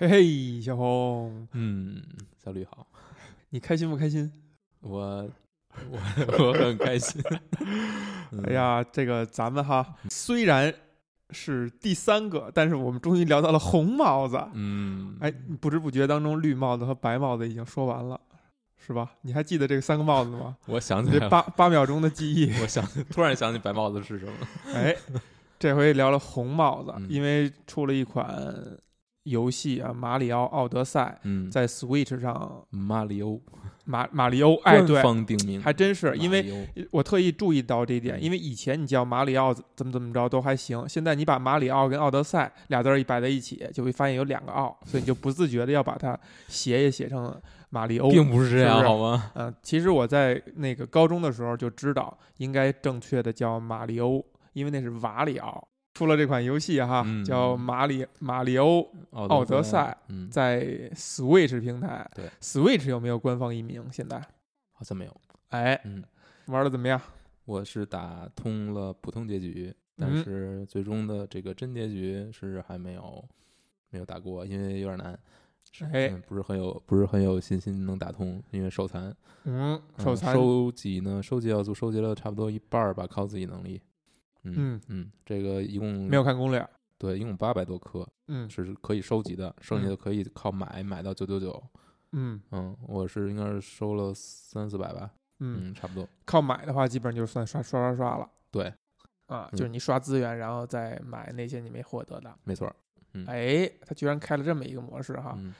嘿嘿，小红，嗯，小吕好，你开心不开心？我我我很开心。嗯哎，呀，这个咱们哈，虽然是第三个，但是我们终于聊到了红帽子。嗯，哎，不知不觉当中，绿帽子和白帽子已经说完了，是吧？你还记得这个三个帽子吗？我想起这八八秒钟的记忆，我想突然想起白帽子是什么。哎，这回聊了红帽子，嗯因为出了一款游戏啊，《马里奥奥德赛》嗯，在 Switch 上，马里欧，马马里欧，哎，官对，方定名，还真是，因为我特意注意到这一点，嗯因为以前你叫马里奥怎么怎么着都还行，现在你把马里奥跟奥德赛俩字儿一摆在一起，就会发现有两个奥，所以你就不自觉的要把它写也写成马里欧。并不是这样，是是好吗？嗯、其实我在那个高中的时候就知道，应该正确的叫马里欧，因为那是瓦里奥。出了这款游戏哈，嗯叫马里马里欧，奥奥德赛，嗯，在 Switch 平台。对，Switch 有没有官方译名？现在？好像没有。哎，嗯，玩的怎么样？我是打通了普通结局，但嗯是最终的这个真结局是还没有没有打过，因为有点难。哎嗯，不是很有不是很有信心能打通，因为手残。嗯，嗯手残。收集呢，收集要素收集了差不多一半儿吧，靠自己能力。嗯嗯嗯，这个一共没有看攻略。对，一共八百多颗嗯是可以收集的，剩下的可以靠买买到九九九。嗯嗯，我是应该是收了三四百吧，嗯，嗯，差不多。靠买的话，基本上就是算刷刷刷刷了对，啊，嗯就是你刷资源，然后再买那些你没获得的。没错哎，他居然开了这么一个模式哈。嗯，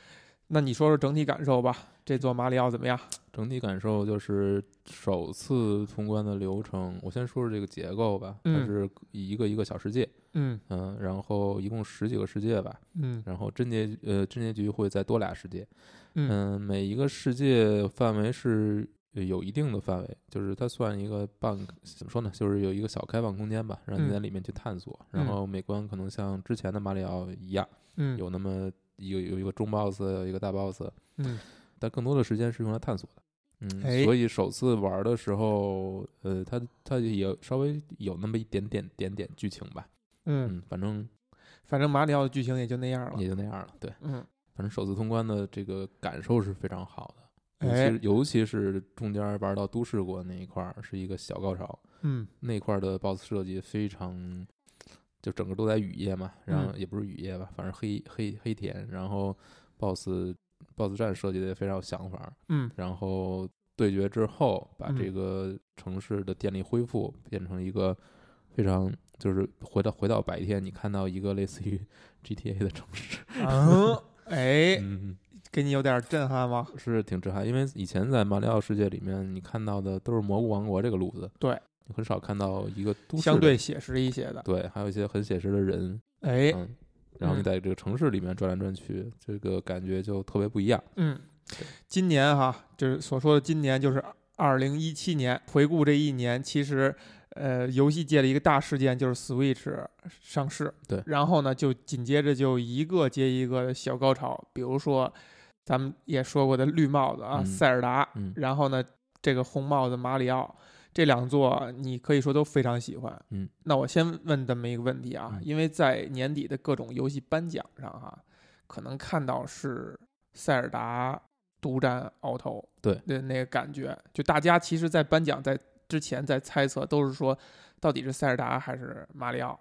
那你说说整体感受吧，这座马里奥怎么样？整体感受就是首次通关的流程。我先说说这个结构吧，它嗯。是一个一个小世界，嗯。嗯，然后一共十几个世界吧，嗯。然后真结呃真结局会再多俩世界，嗯。嗯，每一个世界范围是呃有一定的范围，就是它算一个半怎么说呢，就是有一个小开放空间吧，让你嗯。在里面去探索。然嗯。后每关可能像之前的马里奥一样，嗯。有那么一个有一个中 boss，有一个大 boss，嗯但更多的时间是用来探索的。嗯，哎所以首次玩的时候，呃，它它也稍微有那么一点点点点剧情吧。嗯，嗯，反正反正马里奥的剧情也就那样了。也就那样了。对，嗯，反正首次通关的这个感受是非常好的，尤其哎尤其是中间玩到都市国那一块儿是一个小高潮，嗯那块儿的 BOSS 设计非常，就整个都在雨夜嘛，然后嗯也不是雨夜吧，反正黑黑黑天，然后 BOSS BOSS 战设计的也非常有想法，嗯然后对决之后把嗯这个城市的电力恢复变成一个非常。就是回到回到白天，你看到一个类似于 GTA 的城市，嗯，哎，嗯，给你有点震撼吗？是挺震撼，因为以前在马里奥世界里面，你看到的都是蘑菇王国这个路子，对，很少看到一个都市相对写实一些的。对，还有一些很写实的人，哎，嗯，然后你嗯在这个城市里面转来转去，这个感觉就特别不一样。嗯，今年哈，就是所说的今年就是二零一七年。回顾这一年，其实呃，游戏界的一个大事件就是 Switch 上市。对然后呢，就紧接着就一个接一个的小高潮，比如说咱们也说过的绿帽子啊，嗯塞尔达，嗯然后呢，这个红帽子马里奥。这两座你可以说都非常喜欢，嗯，那我先问这么一个问题啊，嗯因为在年底的各种游戏颁奖上哈、可能看到是塞尔达独占鳌头，对的那个感觉，就大家其实，在颁奖在之前在猜测，都是说到底是塞尔达还是马里奥。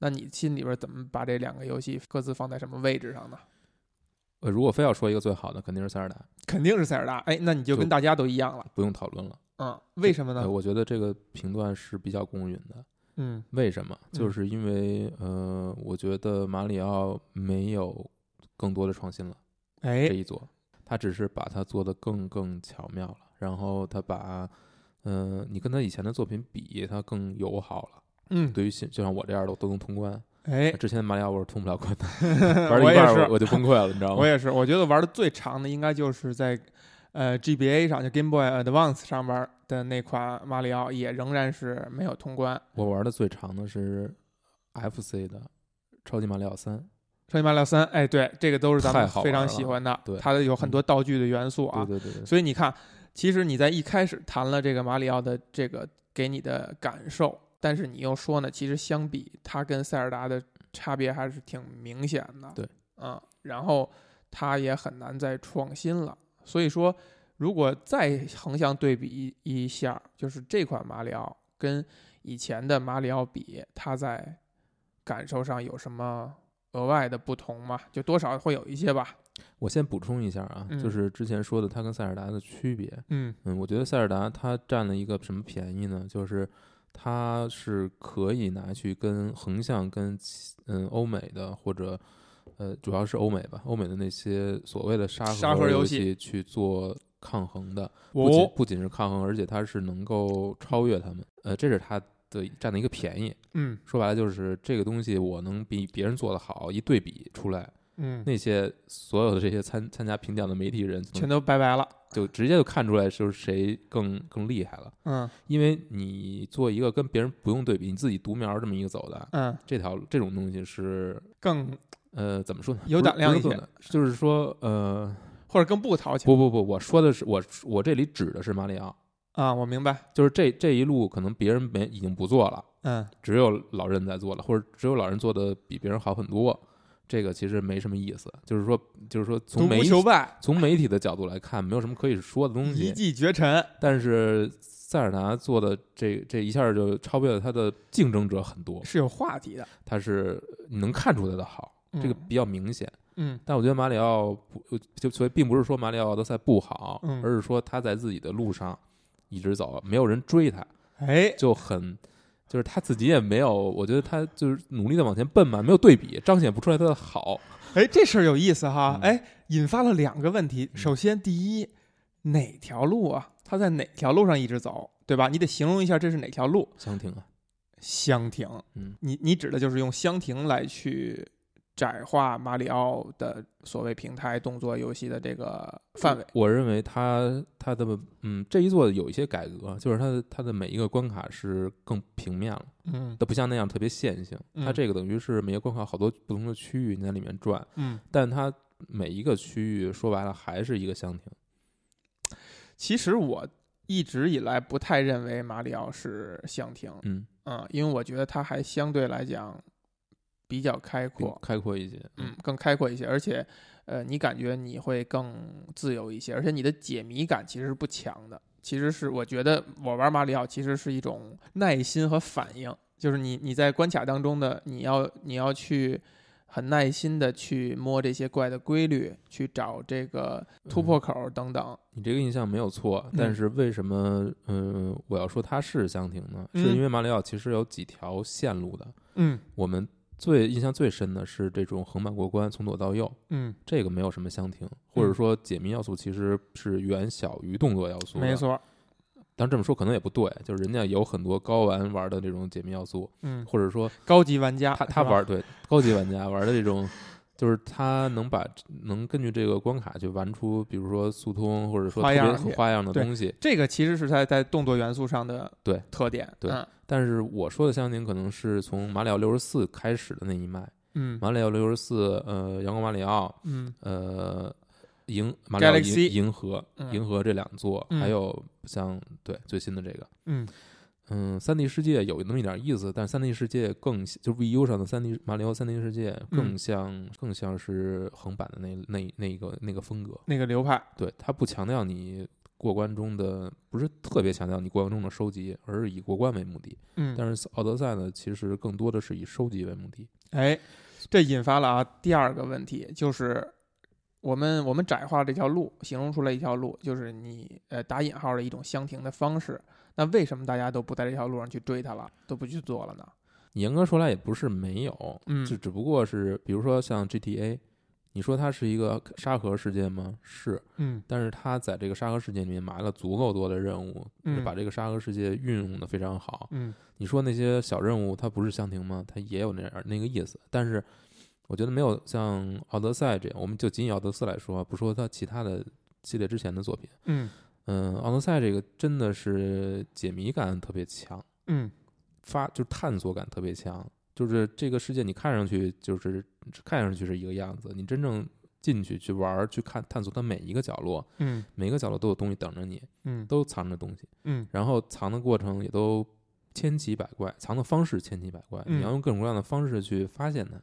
那你心里边怎么把这两个游戏各自放在什么位置上呢？呃，如果非要说一个最好的，肯定是塞尔达，肯定是塞尔达，哎，那你就就跟大家都一样了，不用讨论了。嗯，为什么呢呃？我觉得这个评断是比较公允的。嗯为什么？就嗯是因为呃，我觉得马里奥没有更多的创新了。哎这，一座，他只是把它做得更更巧妙了，然后他把，嗯、你跟他以前的作品比，他更友好了。嗯，对于新就像我这样的，我都能通关。哎，之前的马里奥我是通不了关的，我也是一半我我就崩溃了，你知道吗？我也是，我觉得玩的最长的应该就是在呃 GBA 上，就 Game Boy Advance 上边的那款马里奥，也仍然是没有通关。我玩的最长的是 FC 的超级马里奥三，超级马里奥三，哎，对，这个都是咱们非常喜欢的，对它有很多道具的元素啊。对对对对，所以你看，其实你在一开始谈了这个马里奥的这个给你的感受，但是你又说呢，其实相比它跟塞尔达的差别还是挺明显的。对嗯，然后它也很难再创新了。所以说，如果再横向对比一一下，就是这款马里奥跟以前的马里奥比，它在感受上有什么额外的不同吗？就多少会有一些吧。我先补充一下啊，嗯就是之前说的它跟塞尔达的区别。嗯嗯，我觉得塞尔达它占了一个什么便宜呢？就是它是可以拿去跟横向跟其嗯欧美的或者呃主要是欧美吧，欧美的那些所谓的沙沙盒游游戏去做抗衡的。不仅哦，不仅是抗衡，而且它是能够超越他们。呃，这是它的占的一个便宜。嗯说白了就是这个东西我能比别人做的好，一对比出来，嗯，那些所有的这些参参加评奖的媒体人全都拜拜了。就直接就看出来就是谁更更厉害了。嗯因为你做一个跟别人不用对比，你自己独苗这么一个走的，嗯，这条这种东西是更呃怎么说呢？有胆量一些不是更的就是说呃或者更不讨巧不不不，我说的是我我这里指的是马里奥，啊，我明白。就是这这一路可能别人没已经不做了。嗯只有老任在做了，或者只有老任做的比别人好很多，这个其实没什么意思。就是说，就是说从媒体从媒体的角度来看，没有什么可以说的东西一。骑绝尘。但是塞尔达做的这这一下就超越了他的竞争者很多，是有话题的。他是你能看出他的好，这个嗯比较明显。嗯但我觉得马里奥不就所以并不是说马里奥奥德赛不好，嗯而是说他在自己的路上一直走，没有人追他，哎，就很，就是他自己也没有，我觉得他就是努力的往前奔嘛，没有对比，彰显不出来他的好。哎，这事儿有意思哈！嗯哎，引发了两个问题。嗯首先，第一，哪条路啊？他在哪条路上一直走，对吧？你得形容一下这是哪条路。香亭啊，香亭，嗯，你你指的就是用香亭来去窄化马里奥的所谓平台动作游戏的这个范围。我认为他他的嗯这一座有一些改革，就是他的他的每一个关卡是更平面了，嗯它不像那样特别线性。它嗯这个等于是每个关卡好多不同的区域你在里面转，嗯，但它每一个区域说白了还是一个箱庭。其实我一直以来不太认为马里奥是箱庭，嗯，嗯，因为我觉得它还相对来讲比较开阔，开阔一些。嗯，更开阔一些，而且，呃，你感觉你会更自由一些，而且你的解谜感其实是不强的。其实是我觉得我玩马里奥其实是一种耐心和反应，就是你你在关卡当中的你要你要去很耐心的去摸这些怪的规律，去找这个突破口等等。你这个印象没有错，嗯但是为什么嗯、我要说它是箱庭呢？嗯是因为马里奥其实有几条线路的。嗯我们最印象最深的是这种横版过关，从左到右，嗯，这个没有什么相庭，或者说解密要素其实是远小于动作要素。没。错。但这么说可能也不对，就是人家有很多高玩玩的这种解密要素，嗯，或者说高级玩家他他玩对高级玩家玩的这种，就是他能把能根据这个关卡去玩出，比如说速通或者说特花样去别花样的东西。这个其实是在在动作元素上的对特点。对嗯但是我说的箱庭可能是从马里奥六十四开始的那一脉，嗯马里奥六十四，呃，阳光马里奥，嗯呃，银马里奥银银河嗯银河这两座，嗯还有像对最新的这个，嗯嗯，三 D 世界有那么一点意思，但是三 D 世界更就 VU 上的三 D 马里奥三 D 世界更嗯像、更像是横版的那那那个那个风格，那个流派。对，它不强调你过关中的，不是特别强调你过关中的收集，而是以过关为目的。嗯，但是奥德赛呢，其实更多的是以收集为目的。哎，这引发了啊第二个问题，就是我们我们窄化这条路，形容出来一条路，就是你呃打引号的一种相停的方式。那为什么大家都不在这条路上去追它了，都不去做了呢？严格说来也不是没有，嗯就只不过是比如说像 GTA，你说它是一个沙盒世界吗？是，嗯但是它在这个沙盒世界里面埋了足够多的任务，嗯把这个沙盒世界运用的非常好。嗯你说那些小任务它不是箱庭吗？它也有那样那个意思，但是我觉得没有像奥德赛这样，我们就仅以奥德赛来说，不说它其他的系列之前的作品，嗯嗯，奥德赛这个真的是解谜感特别强。嗯发就是探索感特别强，就是这个世界你看上去就是看上去是一个样子，你真正进去去玩儿去看探索它每一个角落，嗯每一个角落都有东西等着你，嗯都藏着东西，嗯然后藏的过程也都千奇百怪，藏的方式千奇百怪，嗯你要用各种各样的方式去发现它。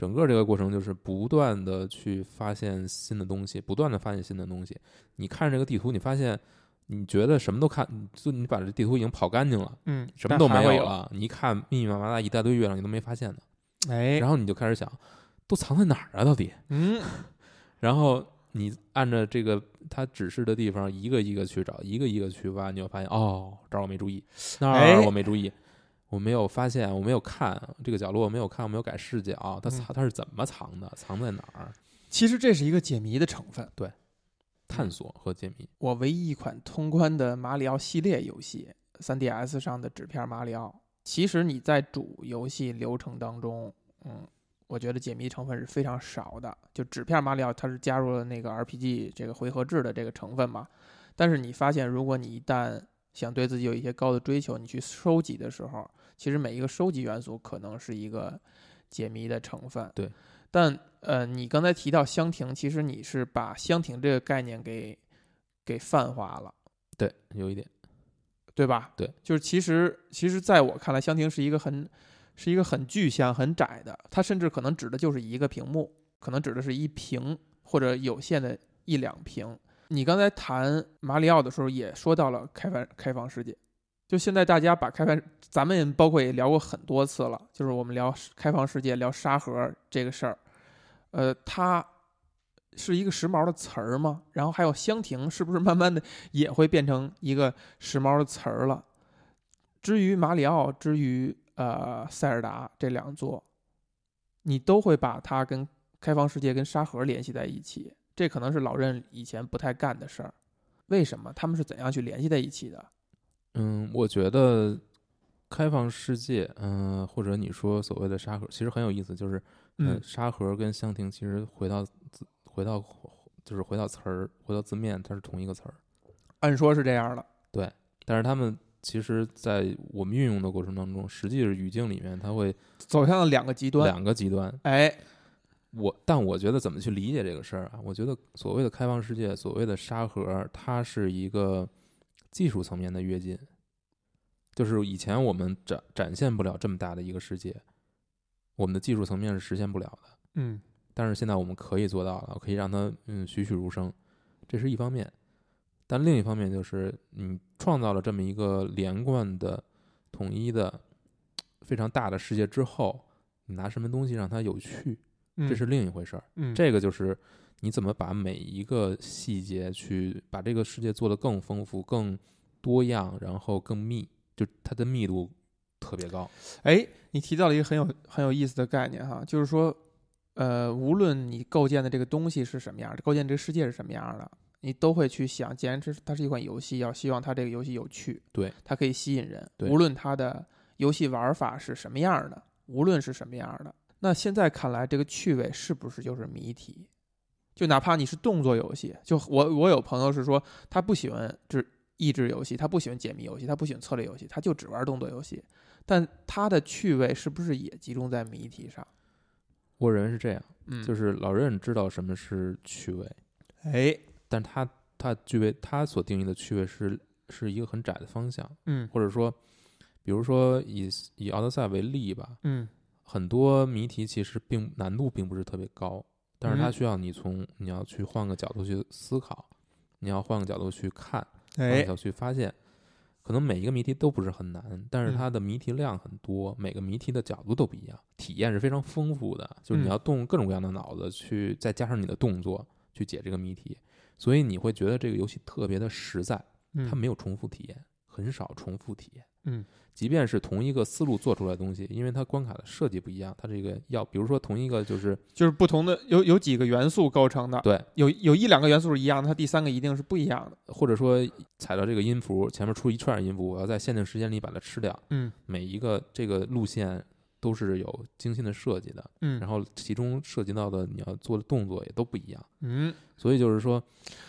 整个这个过程就是不断的去发现新的东西，不断的发现新的东西。你看这个地图，你发现你觉得什么都看，就你把这地图已经跑干净了，嗯，什么都没有。了。你一看密密麻麻的一大堆月亮，你都没发现呢。哎，然后你就开始想，都藏在哪儿啊？到底？嗯，然后你按照这个他指示的地方，一个一个去找，一个一个去挖，你就发现哦，这儿我没注意，那哎儿我没注意，我没有发现，我没有看这个角落，我没有看，我没有改视角，它嗯藏它是怎么藏的，藏在哪儿？其实这是一个解谜的成分。对探索和解谜。我唯一一款通关的马里奥系列游戏，3DS 上的纸片马里奥。其实你在主游戏流程当中，嗯，我觉得解谜成分是非常少的。就纸片马里奥，它是加入了那个 RPG 这个回合制的这个成分嘛。但是你发现，如果你一旦想对自己有一些高的追求，你去收集的时候，其实每一个收集元素可能是一个解谜的成分。对。但呃，你刚才提到香亭，其实你是把香亭这个概念给给泛化了，对，有一点，对吧？对，就是其实其实在我看来，香亭是一个很是一个很具象、很窄的，它甚至可能指的就是一个屏幕，可能指的是一屏或者有限的一两屏。你刚才谈马里奥的时候，也说到了开放开放世界。就现在大家把开放，咱们包括也聊过很多次了，就是我们聊开放世界、聊沙盒这个事儿，呃，它是一个时髦的词儿吗？然后还有香亭，是不是慢慢的也会变成一个时髦的词儿了？至于马里奥，至于呃塞尔达这两座，你都会把它跟开放世界跟沙盒联系在一起，这可能是老任以前不太干的事儿。为什么？他们是怎样去联系在一起的？嗯，我觉得开放世界，嗯、或者你说所谓的沙盒，其实很有意思，就是，呃嗯沙盒跟香亭其实回到字，回到就是回到词儿，回到字面，它是同一个词儿，按说是这样的。对但是他们其实，在我们运用的过程当中，实际是语境里面，它会走向了两个极端。两个极端。哎，我但我觉得怎么去理解这个事儿啊？我觉得所谓的开放世界，所谓的沙盒，它是一个技术层面的跃进，就是以前我们展展现不了这么大的一个世界，我们的技术层面是实现不了的。嗯但是现在我们可以做到了，可以让它嗯栩栩如生，这是一方面。但另一方面就是你创造了这么一个连贯的、统一的、非常大的世界之后，你拿什么东西让它有趣，嗯，这是另一回事儿。嗯这个就是你怎么把每一个细节去把这个世界做得更丰富、更多样，然后更密，就它的密度特别高。哎，你提到了一个很有很有意思的概念哈，就是说，呃，无论你构建的这个东西是什么样的，构建这个世界是什么样的，你都会去想，既然这是它是一款游戏，要希望它这个游戏有趣，对，它可以吸引人，对无论它的游戏玩法是什么样的，无论是什么样的，那现在看来，这个趣味是不是就是谜题？就哪怕你是动作游戏，就我我有朋友是说，他不喜欢就是益智游戏，他不喜欢解谜游戏，他不喜欢策略游戏，他就只玩动作游戏。但他的趣味是不是也集中在谜题上？我认为是这样，嗯就是老任知道什么是趣味，哎，但他他具备他所定义的趣味是是一个很窄的方向，嗯或者说，比如说以以奥德赛为例吧，嗯很多谜题其实并难度并不是特别高，但是它嗯需要你从你要去换个角度去思考，你要换个角度去看，换个哎角度去发现。可能每一个谜题都不是很难，但是嗯它的谜题量很多，每个谜题的角度都不一样，体验是非常丰富的。就是你嗯要动各种各样的脑子去，再加上你的动作去解这个谜题，所以你会觉得这个游戏特别的实在，它嗯没有重复体验，很少重复体验。嗯，即便是同一个思路做出来的东西，因为它关卡的设计不一样，它这个要比如说同一个就是就是不同的有有几个元素构成的，对，有有一两个元素是一样的，它第三个一定是不一样的。或者说踩到这个音符前面出一串音符，我要在限定时间里把它吃掉。嗯每一个这个路线都是有精心的设计的，嗯然后其中涉及到的你要做的动作也都不一样。嗯，所以就是说，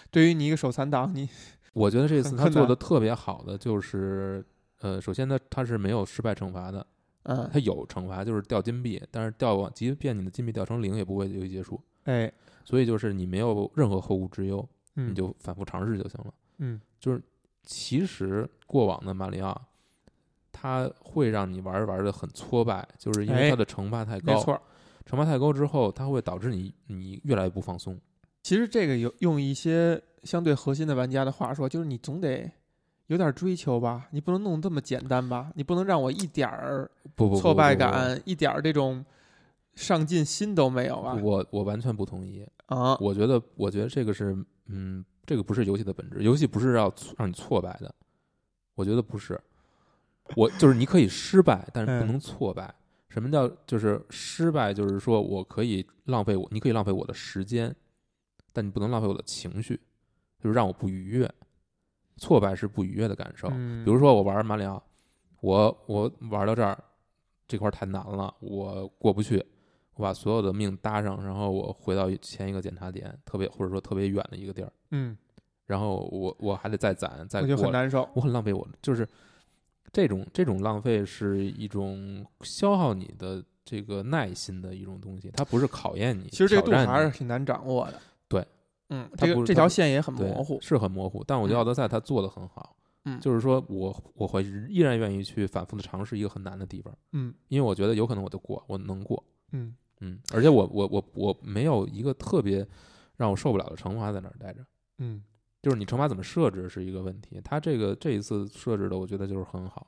对于你一个手残党，你我觉得这次他做的特别好的就是，呃，首先呢，它是没有失败惩罚的，嗯它有惩罚就是掉金币，但是掉完，即便你的金币掉成零，也不会游戏结束。哎所以就是你没有任何后顾之忧，嗯你就反复尝试就行了。嗯就是其实过往的马里奥，它会让你玩着玩着很挫败，就是因为哎它的惩罚太高。没错，惩罚太高之后，它会导致你你越来越不放松。其实这个有用一些相对核心的玩家的话说，就是你总得有点追求吧，你不能弄这么简单吧，你不能让我一点儿不不不挫败感，一点儿这种上进心都没有啊我我完全不同意。啊！我觉得，我觉得这个是，嗯，这个不是游戏的本质。游戏不是要让你挫败的，我觉得不是。我就是你可以失败，但是不嗯能挫败。什么叫就是失败？就是说我可以浪费我，你可以浪费我的时间，但你不能浪费我的情绪，就是让我不愉悦。挫败是不愉悦的感受。嗯，比如说我玩马里奥，我我玩到这儿，这块儿太难了，我过不去，我把所有的命搭上，然后我回到前一个检查点，特别或者说特别远的一个地儿，嗯，然后我我还得再攒再我就很过，难受。我很浪费我，就是这种这种浪费是一种消耗你的这个耐心的一种东西，它不是考验你，其实这个度还是挺难掌握的。对，嗯，它这个这条线也很模糊。是很模糊，但我觉得嗯奥德赛它做的很好，嗯就是说我我会依然愿意去反复的尝试一个很难的地方。嗯因为我觉得有可能我就过，我能过，嗯嗯，而且我我我我没有一个特别让我受不了的惩罚在那儿待着，嗯就是你惩罚怎么设置是一个问题，他这个这一次设置的我觉得就是很好，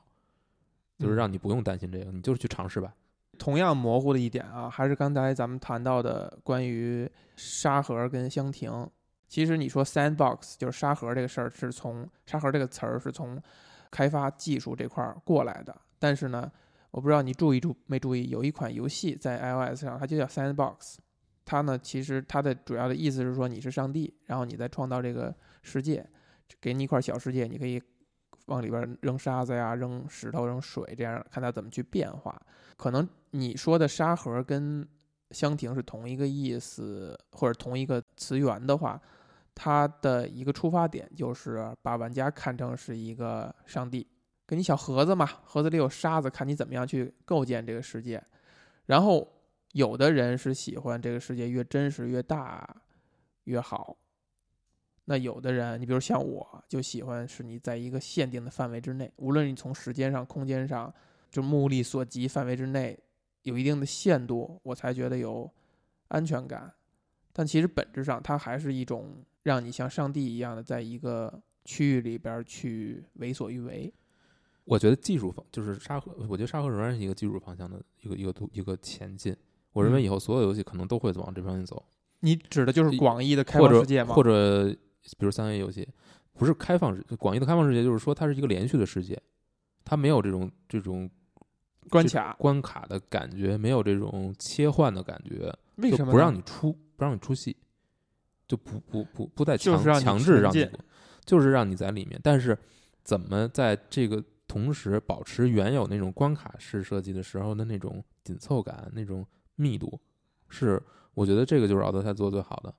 就是嗯让你不用担心这个，你就是去尝试吧，同样模糊的一点啊，还是刚才咱们谈到的关于沙盒跟香亭。其实你说 sandbox 就是沙盒这个事儿，是从沙盒这个词儿是从开发技术这块儿过来的。但是呢，我不知道你注意注没注意，有一款游戏在 iOS 上，它就叫 sandbox。它呢，其实它的主要的意思是说你是上帝，然后你在创造这个世界，给你一块小世界，你可以往里边扔沙子呀、扔石头、扔水，这样看它怎么去变化。可能你说的沙盒跟香亭是同一个意思，或者同一个词源的话，它的一个出发点就是把玩家看成是一个上帝，给你小盒子嘛，盒子里有沙子，看你怎么样去构建这个世界。然后有的人是喜欢这个世界越真实越大越好，那有的人，你比如像我，就喜欢是你在一个限定的范围之内，无论你从时间上、空间上，就目力所及范围之内，有一定的限度，我才觉得有安全感。但其实本质上，它还是一种让你像上帝一样的，在一个区域里边去为所欲为。我觉得技术方就是沙盒，我觉得沙盒仍然是一个技术方向的一个一个途一个前进。我认为嗯以后所有游戏可能都会往这方面走，你指的就是广义的开放世界吗？或者比如三 A 游戏，不是开放世广义的开放世界，就是说它是一个连续的世界，它没有这种这种关卡，关卡的感觉，没有这种切换的感觉，就为什么不让你出不让你出戏，就不不不不再强就是强制让你就是让你在里面。但是怎么在这个同时保持原有那种关卡式设计的时候的那种紧凑感、那种密度，是我觉得这个就是奥德赛做的最好的。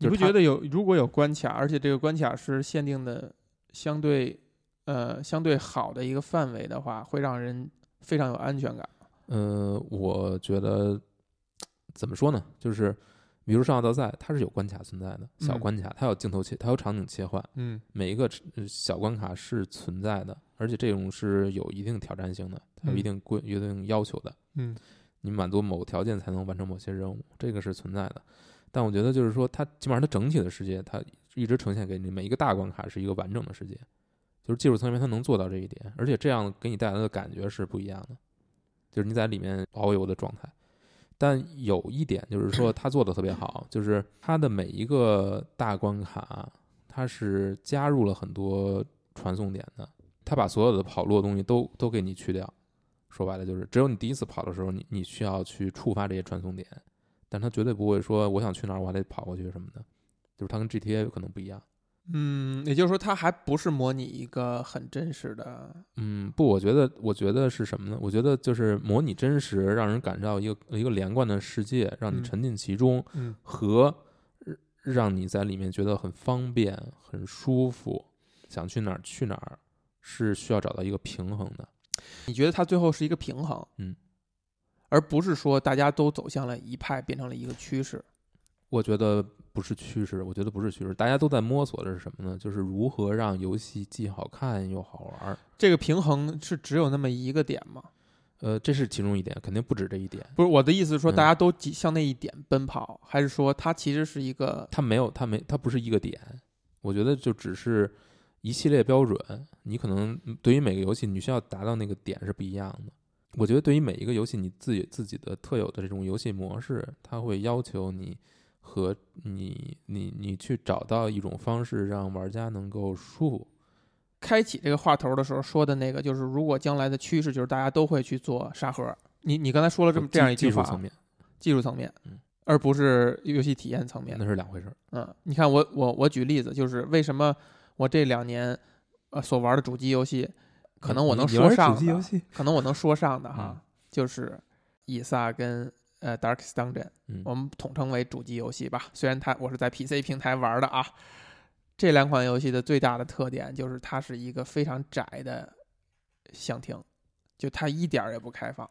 你不觉得有如果有关卡，而且这个关卡是限定的相对呃相对好的一个范围的话，会让人非常有安全感？呃，我觉得怎么说呢？就是比如上奥德赛，它是有关卡存在的，小嗯关卡，它有镜头切，它有场景切换，嗯每一个呃小关卡是存在的，而且这种是有一定挑战性的，它有一嗯定规、有一定要求的。嗯你满足某个条件才能完成某些任务，这个是存在的。但我觉得就是说，它基本上它整体的世界，它一直呈现给你每一个大关卡是一个完整的世界，就是技术层面它能做到这一点，而且这样给你带来的感觉是不一样的，就是你在里面遨游的状态。但有一点就是说，它做的特别好，就是它的每一个大关卡，它是加入了很多传送点的，它把所有的跑路的东西都都给你去掉。说白了就是，只有你第一次跑的时候，你你需要去触发这些传送点，但他绝对不会说我想去哪儿我还得跑过去什么的，就是它跟 GTA 可能不一样。嗯，也就是说，它还不是模拟一个很真实的，嗯，不，我觉得，我觉得是什么呢？我觉得就是模拟真实，让人感受到一个一个连贯的世界，让你嗯沉浸其中，嗯和让你在里面觉得很方便、很舒服，想去哪儿去哪儿，是需要找到一个平衡的。你觉得它最后是一个平衡，嗯，而不是说大家都走向了一派，变成了一个趋势。我觉得不是趋势，我觉得不是趋势，大家都在摸索的是什么呢？就是如何让游戏既好看又好玩儿。这个平衡是只有那么一个点吗？呃，这是其中一点，肯定不止这一点。不是我的意思是说，嗯大家都向那一点奔跑，还是说它其实是一个它没有，它没，它不是一个点。我觉得就只是一系列标准，你可能嗯对于每个游戏，你需要达到那个点是不一样的。我觉得对于每一个游戏，你自己自己的特有的这种游戏模式，它会要求你和你你你去找到一种方式，让玩家能够舒服。开启这个话头的时候说的那个，就是如果将来的趋势就是大家都会去做沙盒。你你刚才说了这么这样一句话，技术层面，技术层面嗯，而不是游戏体验层面那。是两回事儿。嗯，你看我我我举例子，就是为什么我这两年呃所玩的主机游戏，可能我能说上的，可能我能说上的嗯哈，就是以撒跟呃 Darkest Dungeon，嗯我们统称为主机游戏吧。虽然它我是在 PC 平台玩的啊，这两款游戏的最大的特点就是它是一个非常窄的箱庭，就它一点儿也不开放，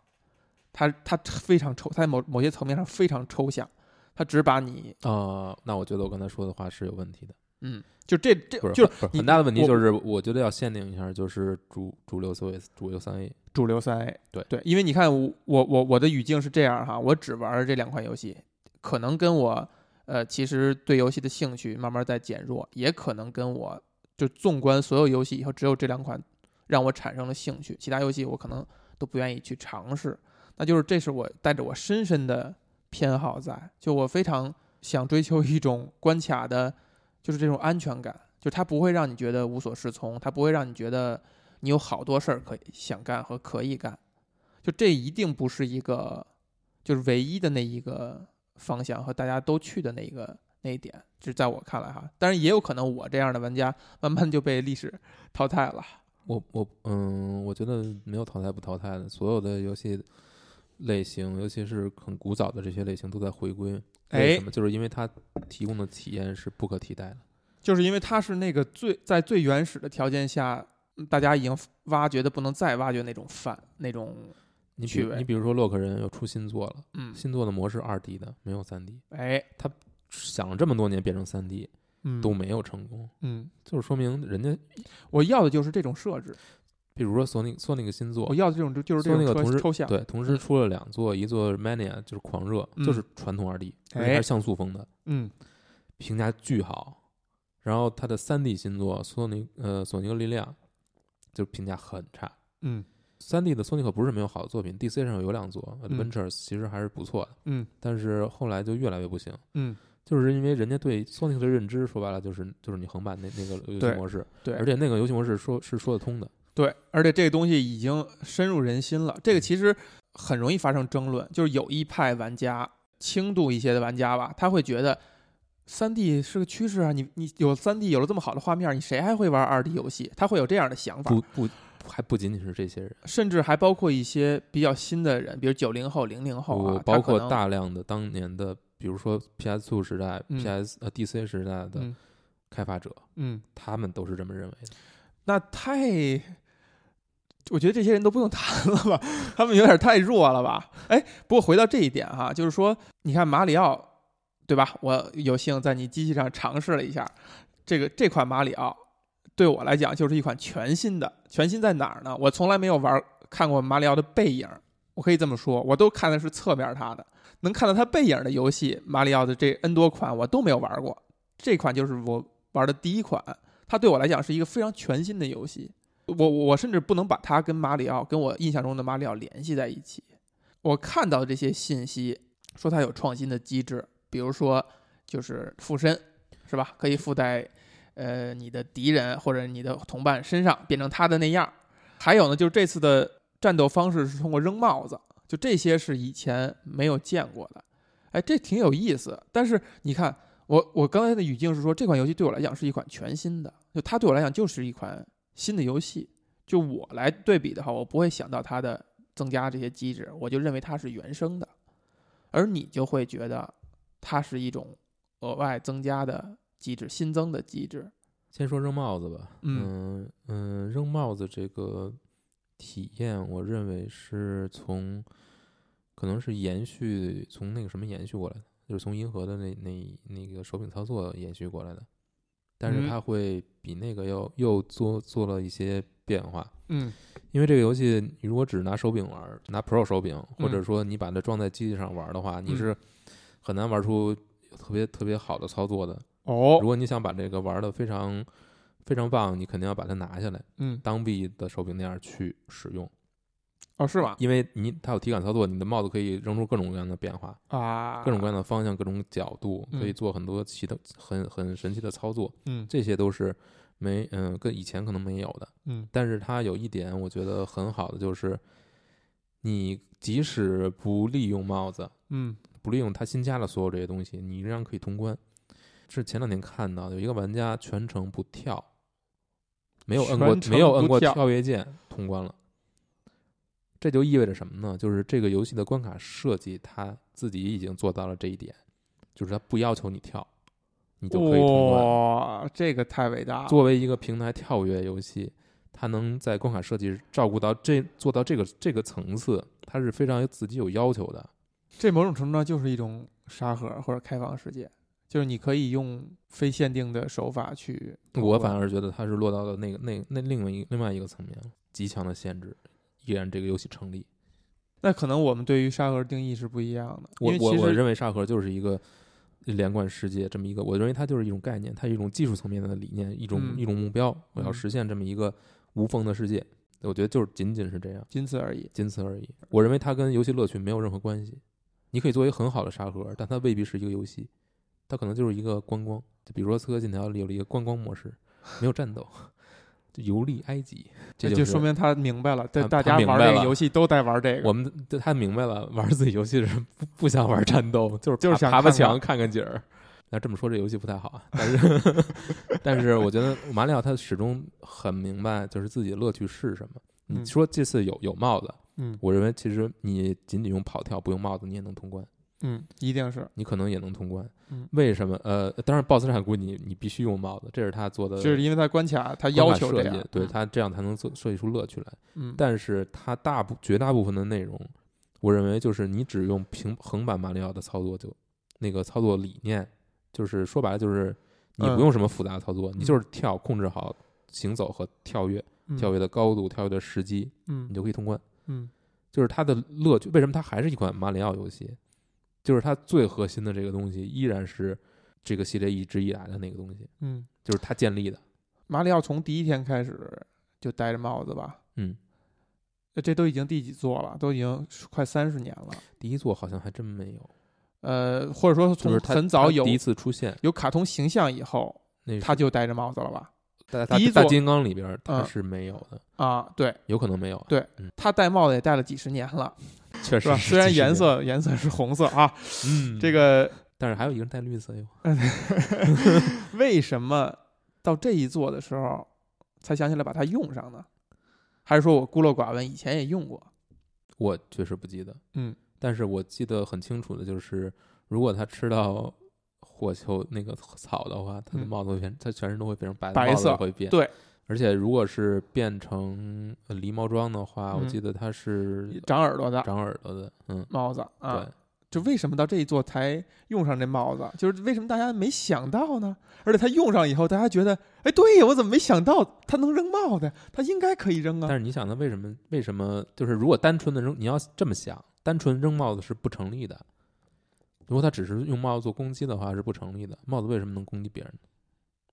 它它非常抽，它在某某些层面上非常抽象，它只把你啊、那我觉得我刚才说的话是有问题的。嗯，就这这是，就是是很大的问题，就是我觉得要限定一下，就是主主流 4S 主流三 A。主流三 A。对对，因为你看我我我我的语境是这样哈，我只玩这两款游戏，可能跟我呃其实对游戏的兴趣慢慢在减弱，也可能跟我就纵观所有游戏以后，只有这两款让我产生了兴趣，其他游戏我可能都不愿意去尝试。那就是这是我带着我深深的偏好在，就我非常想追求一种关卡的，就是这种安全感，就是它不会让你觉得无所适从，它不会让你觉得你有好多事儿可以想干和可以干，就这一定不是一个就是唯一的那一个方向和大家都去的那一个那一点，这在我看来哈，当然也有可能我这样的玩家慢慢就被历史淘汰了。我我嗯，我觉得没有淘汰不淘汰的，所有的游戏类型，尤其是很古早的这些类型都在回归。为哎什么？就是因为它提供的体验是不可替代的。就是因为它是那个最在最原始的条件下，嗯大家已经挖掘的不能再挖掘那种饭那种，你比趣味如你比如说洛克人又出新作了，嗯，新作的模式二 D 的，没有三 D，哎，他想了这么多年变成三 D 嗯，都没有成功，嗯，就是说明人家，我要的就是这种设置，比如说索尼索尼个新作我，要的这种就就是这种个同时抽抽象，对，同时嗯。出了两座，一座 Mania 就是狂热，嗯。就是传统二 D，而且哎。还是像素风的，嗯。评价巨好。然后它的三 D 新作索尼呃索尼克力量就评价很差。嗯。三 D 的索尼克不是没有好的作品，DC 上有两座嗯。Adventures 其实还是不错的，嗯。但是后来就越来越不行。嗯，就是因为人家对 Sonic 的认知，说白了就是就是你横版那那个游戏模式，对，而且那个游戏模式说是说得通的。对，而且这个东西已经深入人心了。这个其实很容易发生争论，就是有一派玩家，轻度一些的玩家吧，他会觉得三 D 是个趋势啊，你你有三 D 有了这么好的画面，你谁还会玩二 D 游戏？他会有这样的想法不，不还不仅仅是这些人，甚至还包括一些比较新的人，比如九零后、零零后啊，包括大量的当年的，比如说 PS Two 时代、嗯 PS 呃 DC 时代的嗯开发者，嗯，他们都是这么认为的。那太。我觉得这些人都不用谈了吧，他们有点太弱了吧？哎，不过回到这一点哈，就是说，你看马里奥，对吧？我有幸在你机器上尝试了一下，这个这款马里奥对我来讲就是一款全新的。全新在哪儿呢？我从来没有玩看过马里奥的背影，我可以这么说，我都看的是侧面它的，能看到它背影的游戏，马里奥的这 N 多款我都没有玩过，这款就是我玩的第一款，它对我来讲是一个非常全新的游戏。我我甚至不能把它跟马里奥跟我印象中的马里奥联系在一起。我看到这些信息，说它有创新的机制，比如说就是附身，是吧？可以附在呃你的敌人或者你的同伴身上，变成他的那样。还有呢，就是这次的战斗方式是通过扔帽子，就这些是以前没有见过的。哎，这挺有意思。但是你看，我我刚才的语境是说，这款游戏对我来讲是一款全新的，就它对我来讲就是一款新的游戏。就我来对比的话，我不会想到它的增加这些机制，我就认为它是原生的，而你就会觉得它是一种额外增加的机制、新增的机制。先说扔帽子吧，嗯嗯嗯，扔帽子这个体验，我认为是从可能是延续从那个什么延续过来的，就是从银河的那那那个手柄操作延续过来的，但是嗯。它会比那个要又做做了一些变化。嗯。因为这个游戏，你如果只拿手柄玩儿，拿 Pro 手柄，或者嗯说你把它装在机器上玩儿的话，你嗯。是很难玩出特别特别好的操作的。哦。如果你想把这个玩的非常非常棒，你肯定要把它拿下来，嗯。当臂的手柄那样去使用，哦是吗？因为你它有体感操作，你的帽子可以扔出各种各样的变化，啊，各种各样的方向、各种角度，可以嗯做很多其他、很很神奇的操作。嗯这些都是没嗯跟以前可能没有的。嗯但是它有一点我觉得很好的就是，你即使不利用帽子，嗯不利用它新加的所有这些东西，你仍然可以通关。是前两天看到有一个玩家全程不跳，没有摁过没有摁过跳跃键通关了。这就意味着什么呢？就是这个游戏的关卡设计，它自己已经做到了这一点，就是它不要求你跳，你就可以通过。哇，这个太伟大了。作为一个平台跳跃游戏，它能在关卡设计照顾到这做到这个这个层次，它是非常有自己有要求的。这某种程度上就是一种沙盒或者开放世界，就是你可以用非限定的手法去。我反而觉得它是落到了那个那那另外一另外一个层面，极强的限制，依然这个游戏成立。那可能我们对于沙盒定义是不一样的，我我我认为沙盒就是一个连贯世界这么一个，我认为它就是一种概念，它是一种技术层面的理念，一种、嗯一种目标，我要嗯实现这么一个无缝的世界。我觉得就是仅仅是这样，仅此而已。仅此而已。我认为它跟游戏乐趣没有任何关系。你可以做一个很好的沙盒，但它未必是一个游戏，它可能就是一个观光。就比如说《刺客信条》里有了一个观光模式，没有战斗，就游历埃及，这那就就说明他明白了，对大家玩这个游戏都在玩这个。我们他明白了，玩自己游戏是不不想玩战斗，就是就是想爬爬墙看看景儿。那这么说，这游戏不太好啊。但是，但是我觉得马里奥他始终很明白，就是自己的乐趣是什么。你嗯说这次有有帽子，嗯我认为其实你仅仅用跑跳不用帽子，你也能通关，嗯，一定是，你可能也能通关。嗯为什么？呃，当然，BOSS 战估计你你必须用帽子，这是他做的就是因为他关卡他要卡设计求这样，嗯对他这样才能做设计出乐趣来。嗯，但是它大部绝大部分的内容，我认为就是你只用平横版马里奥的操作就那个操作理念，就是说白了就是你嗯不用什么复杂的操作，你嗯就是跳控制好行走和跳跃，嗯跳跃的高度、跳跃的时机，嗯你就可以通关。嗯就是它的乐趣，为什么它还是一款马里奥游戏？就是它最核心的这个东西依然是这个系列一直以来的那个东西，嗯，就是它建立的。马里奥从第一天开始就戴着帽子吧，嗯，呃这都已经第几座了？都已经快三十年了。第一座好像还真没有，呃，或者说从很早有第一次出现，有卡通形象以后，那他就戴着帽子了吧？第一座大金刚里边儿它嗯是没有的，啊，对有可能没有。对嗯，他戴帽子也戴了几十年了，确实？虽然颜，色颜色是红色啊，嗯，这个但是还有一个人带绿色哟。为什么到这一座的时候才想起来把它用上呢？还是说我孤陋寡闻，以前也用过？我确实不记得，嗯，但是我记得很清楚的就是，如果他吃到火球那个草的话，他的嗯帽子会变，他全身都会变成白，白色会变。对，而且如果是变成呃狸猫装的话，我嗯记得它是长耳朵的长耳朵的，嗯，帽子啊对，，就为什么到这一座才用上这帽子？就是为什么大家没想到呢？而且他用上以后，大家觉得，哎，对呀，我怎么没想到他能扔帽子？他应该可以扔啊但。是你想，他为什么为什么就是如果单纯的扔，你要这么想，单纯扔帽子是不成立的。如果他只是用帽子做攻击的话，是不成立的。帽子为什么能攻击别人？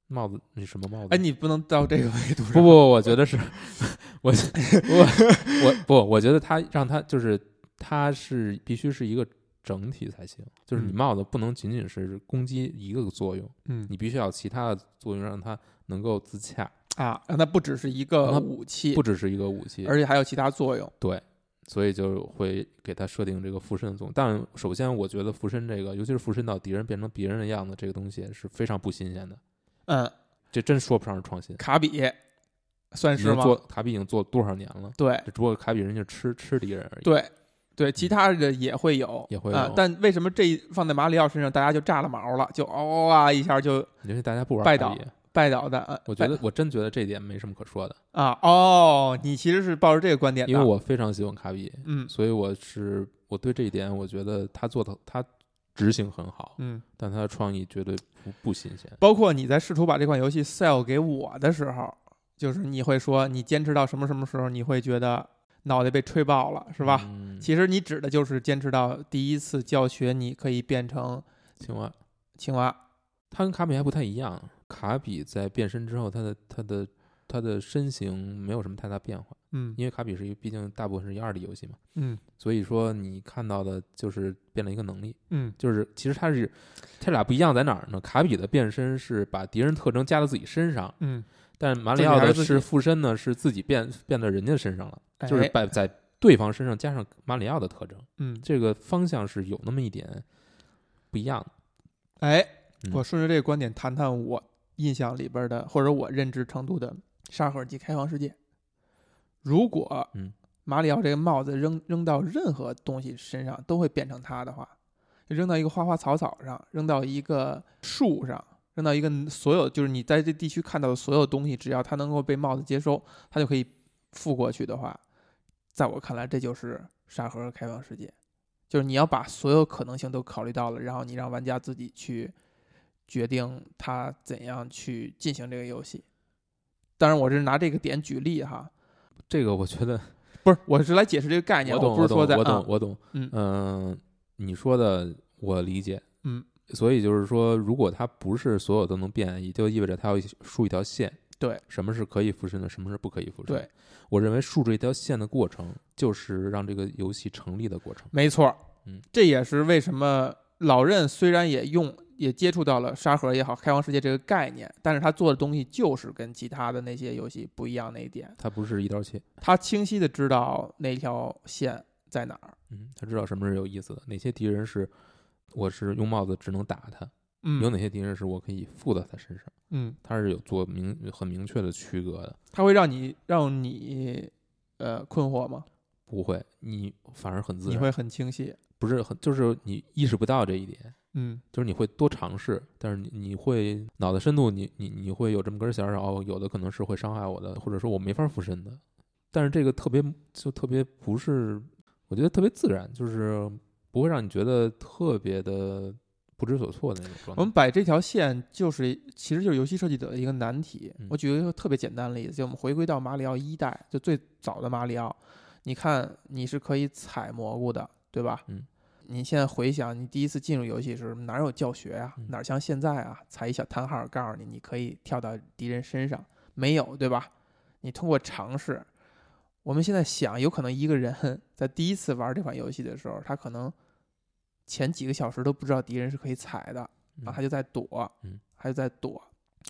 帽子你什么帽子？哎，你不能到这个维度上。不不，我觉得是，我我我不，我觉得他让他就是他是必须是一个整体才行，就是你嗯帽子不能仅仅是攻击一个作用，嗯你必须要其他的作用让它能够自洽，啊，让它不只是一个武器，不只是一个武器，而且还有其他作用。对，所以就会给他设定这个附身的作用。但首先，我觉得附身这个，尤其是附身到敌人变成别人的样子，这个东西是非常不新鲜的，嗯，这真说不上是创新。卡比算是吗？做卡比已经做多少年了？对只不过卡比人家吃吃敌人而已。对对，其他的也会有，也会有啊但为什么这放在马里奥身上，大家就炸了毛了，就嗷啊一下就因为大家不玩拜倒拜倒的？呃我觉得我真觉得这一点没什么可说的，啊，哦，你其实是抱着这个观点的，因为我非常喜欢卡比，嗯所以我是我对这一点，我觉得他做的他执行很好，嗯，但它的创意绝对不不新鲜。包括你在试图把这款游戏 sell 给我的时候，就是你会说你坚持到什么什么时候，你会觉得脑袋被吹爆了，是吧？嗯其实你指的就是坚持到第一次教学，你可以变成青蛙，青蛙。它跟卡比还不太一样。卡比在变身之后，它的它的它的身形没有什么太大变化，嗯。因为卡比是一个毕竟大部分是一二 D 游戏嘛，嗯。所以说你看到的就是变了一个能力，嗯。就是其实它是它俩不一样在哪儿呢？卡比的变身是把敌人特征加到自己身上，嗯，但马里奥的是附身呢，是自己变变到人家身上了，就是哎把在对方身上加上马里奥的特征，嗯。这个方向是有那么一点不一样的。哎，嗯。我顺着这个观点谈谈我印象里边的，或者我认知程度的沙盒及开放世界。如果嗯马里奥这个帽子扔扔到任何东西身上都会变成它的话，扔到一个花花草草上，扔到一个树上，扔到一个所有就是你在这地区看到的所有东西，只要它能够被帽子接收，它就可以附过去的话，在我看来，这就是沙盒开放世界。就是你要把所有可能性都考虑到了，然后你让玩家自己去决定他怎样去进行这个游戏。当然，我是拿这个点举例哈，这个我觉得 不是，我是来解释这个概念，我懂，不是说在我懂，我啊懂，我懂。嗯嗯，你说的我理解。嗯，所以就是说，如果它不是所有都能变，也就意味着它要竖一条线。对，什么是可以附身的，什么是不可以附身？对，我认为竖这条线的过程，就是让这个游戏成立的过程。没错，嗯，这也是为什么老任虽然也用也接触到了沙盒也好，开放世界这个概念，但是他做的东西就是跟其他的那些游戏不一样那一点，他不是一刀切。他清晰的知道那条线在哪儿。嗯，他知道什么是有意思的，哪些敌人是我是用帽子只能打他，嗯，有哪些敌人是我可以附到他身上，嗯，他是有做明很明确的区隔的。他会让你让你呃困惑吗？不会，你反而很自然，你会很清晰。不是很就是你意识不到这一点，嗯就是你会多尝试，但是你你会脑袋深度你你你会有这么根弦然后，有的可能是会伤害我的，或者说我没法附身的，但是这个特别就特别不是，我觉得特别自然，就是不会让你觉得特别的不知所措的那种状态。我们摆这条线就是其实就是游戏设计者的一个难题。嗯我举一个特别简单的例子，就我们回归到马里奥一代，就最早的马里奥，你看你是可以采蘑菇的，对吧？嗯。你现在回想你第一次进入游戏时，哪有教学啊？嗯哪像现在啊，踩一小叹号告诉你你可以跳到敌人身上，没有，对吧？你通过尝试，我们现在想，有可能一个人 在第一次玩这款游戏的时候，他可能前几个小时都不知道敌人是可以踩的，嗯啊，他就在躲，嗯，他就在躲。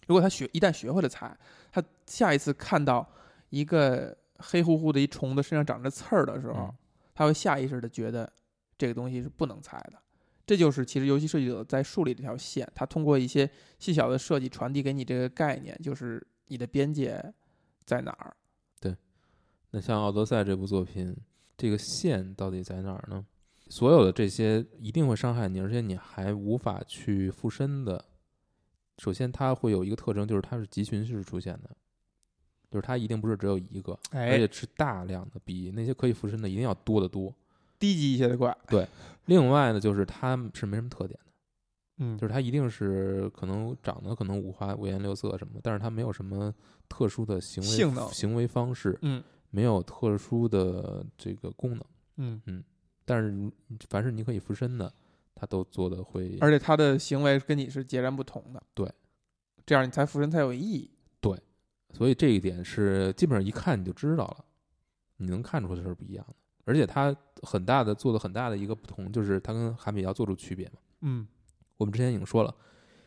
如果他学一旦学会了踩，他下一次看到一个黑乎乎的一虫子身上长着刺儿的时候，嗯他会下意识的觉得这个东西是不能踩的。这就是其实游戏设计者在树立这条线，他通过一些细小的设计传递给你这个概念，就是你的边界在哪儿。对那像《奥德赛》这部作品，这个线到底在哪儿呢？所有的这些一定会伤害你，而且你还无法去附身的。首先，它会有一个特征，就是它是集群式出现的，就是它一定不是只有一个，而哎且，是大量的，比那些可以附身的一定要多得多。低级一些的怪，对另外呢，就是它是没什么特点的，嗯，就是它一定是可能长得可能五花五颜六色什么，但是它没有什么特殊的行为性能行为方式，嗯没有特殊的这个功能。嗯，但是凡是你可以附身的，它都做的会，而且它的行为跟你是截然不同的。对，这样你才附身才有意义。所以这一点是基本上一看你就知道了，你能看出它是不一样的。而且它很大的做的很大的一个不同，就是它跟卡比要做出区别嘛。嗯我们之前已经说了，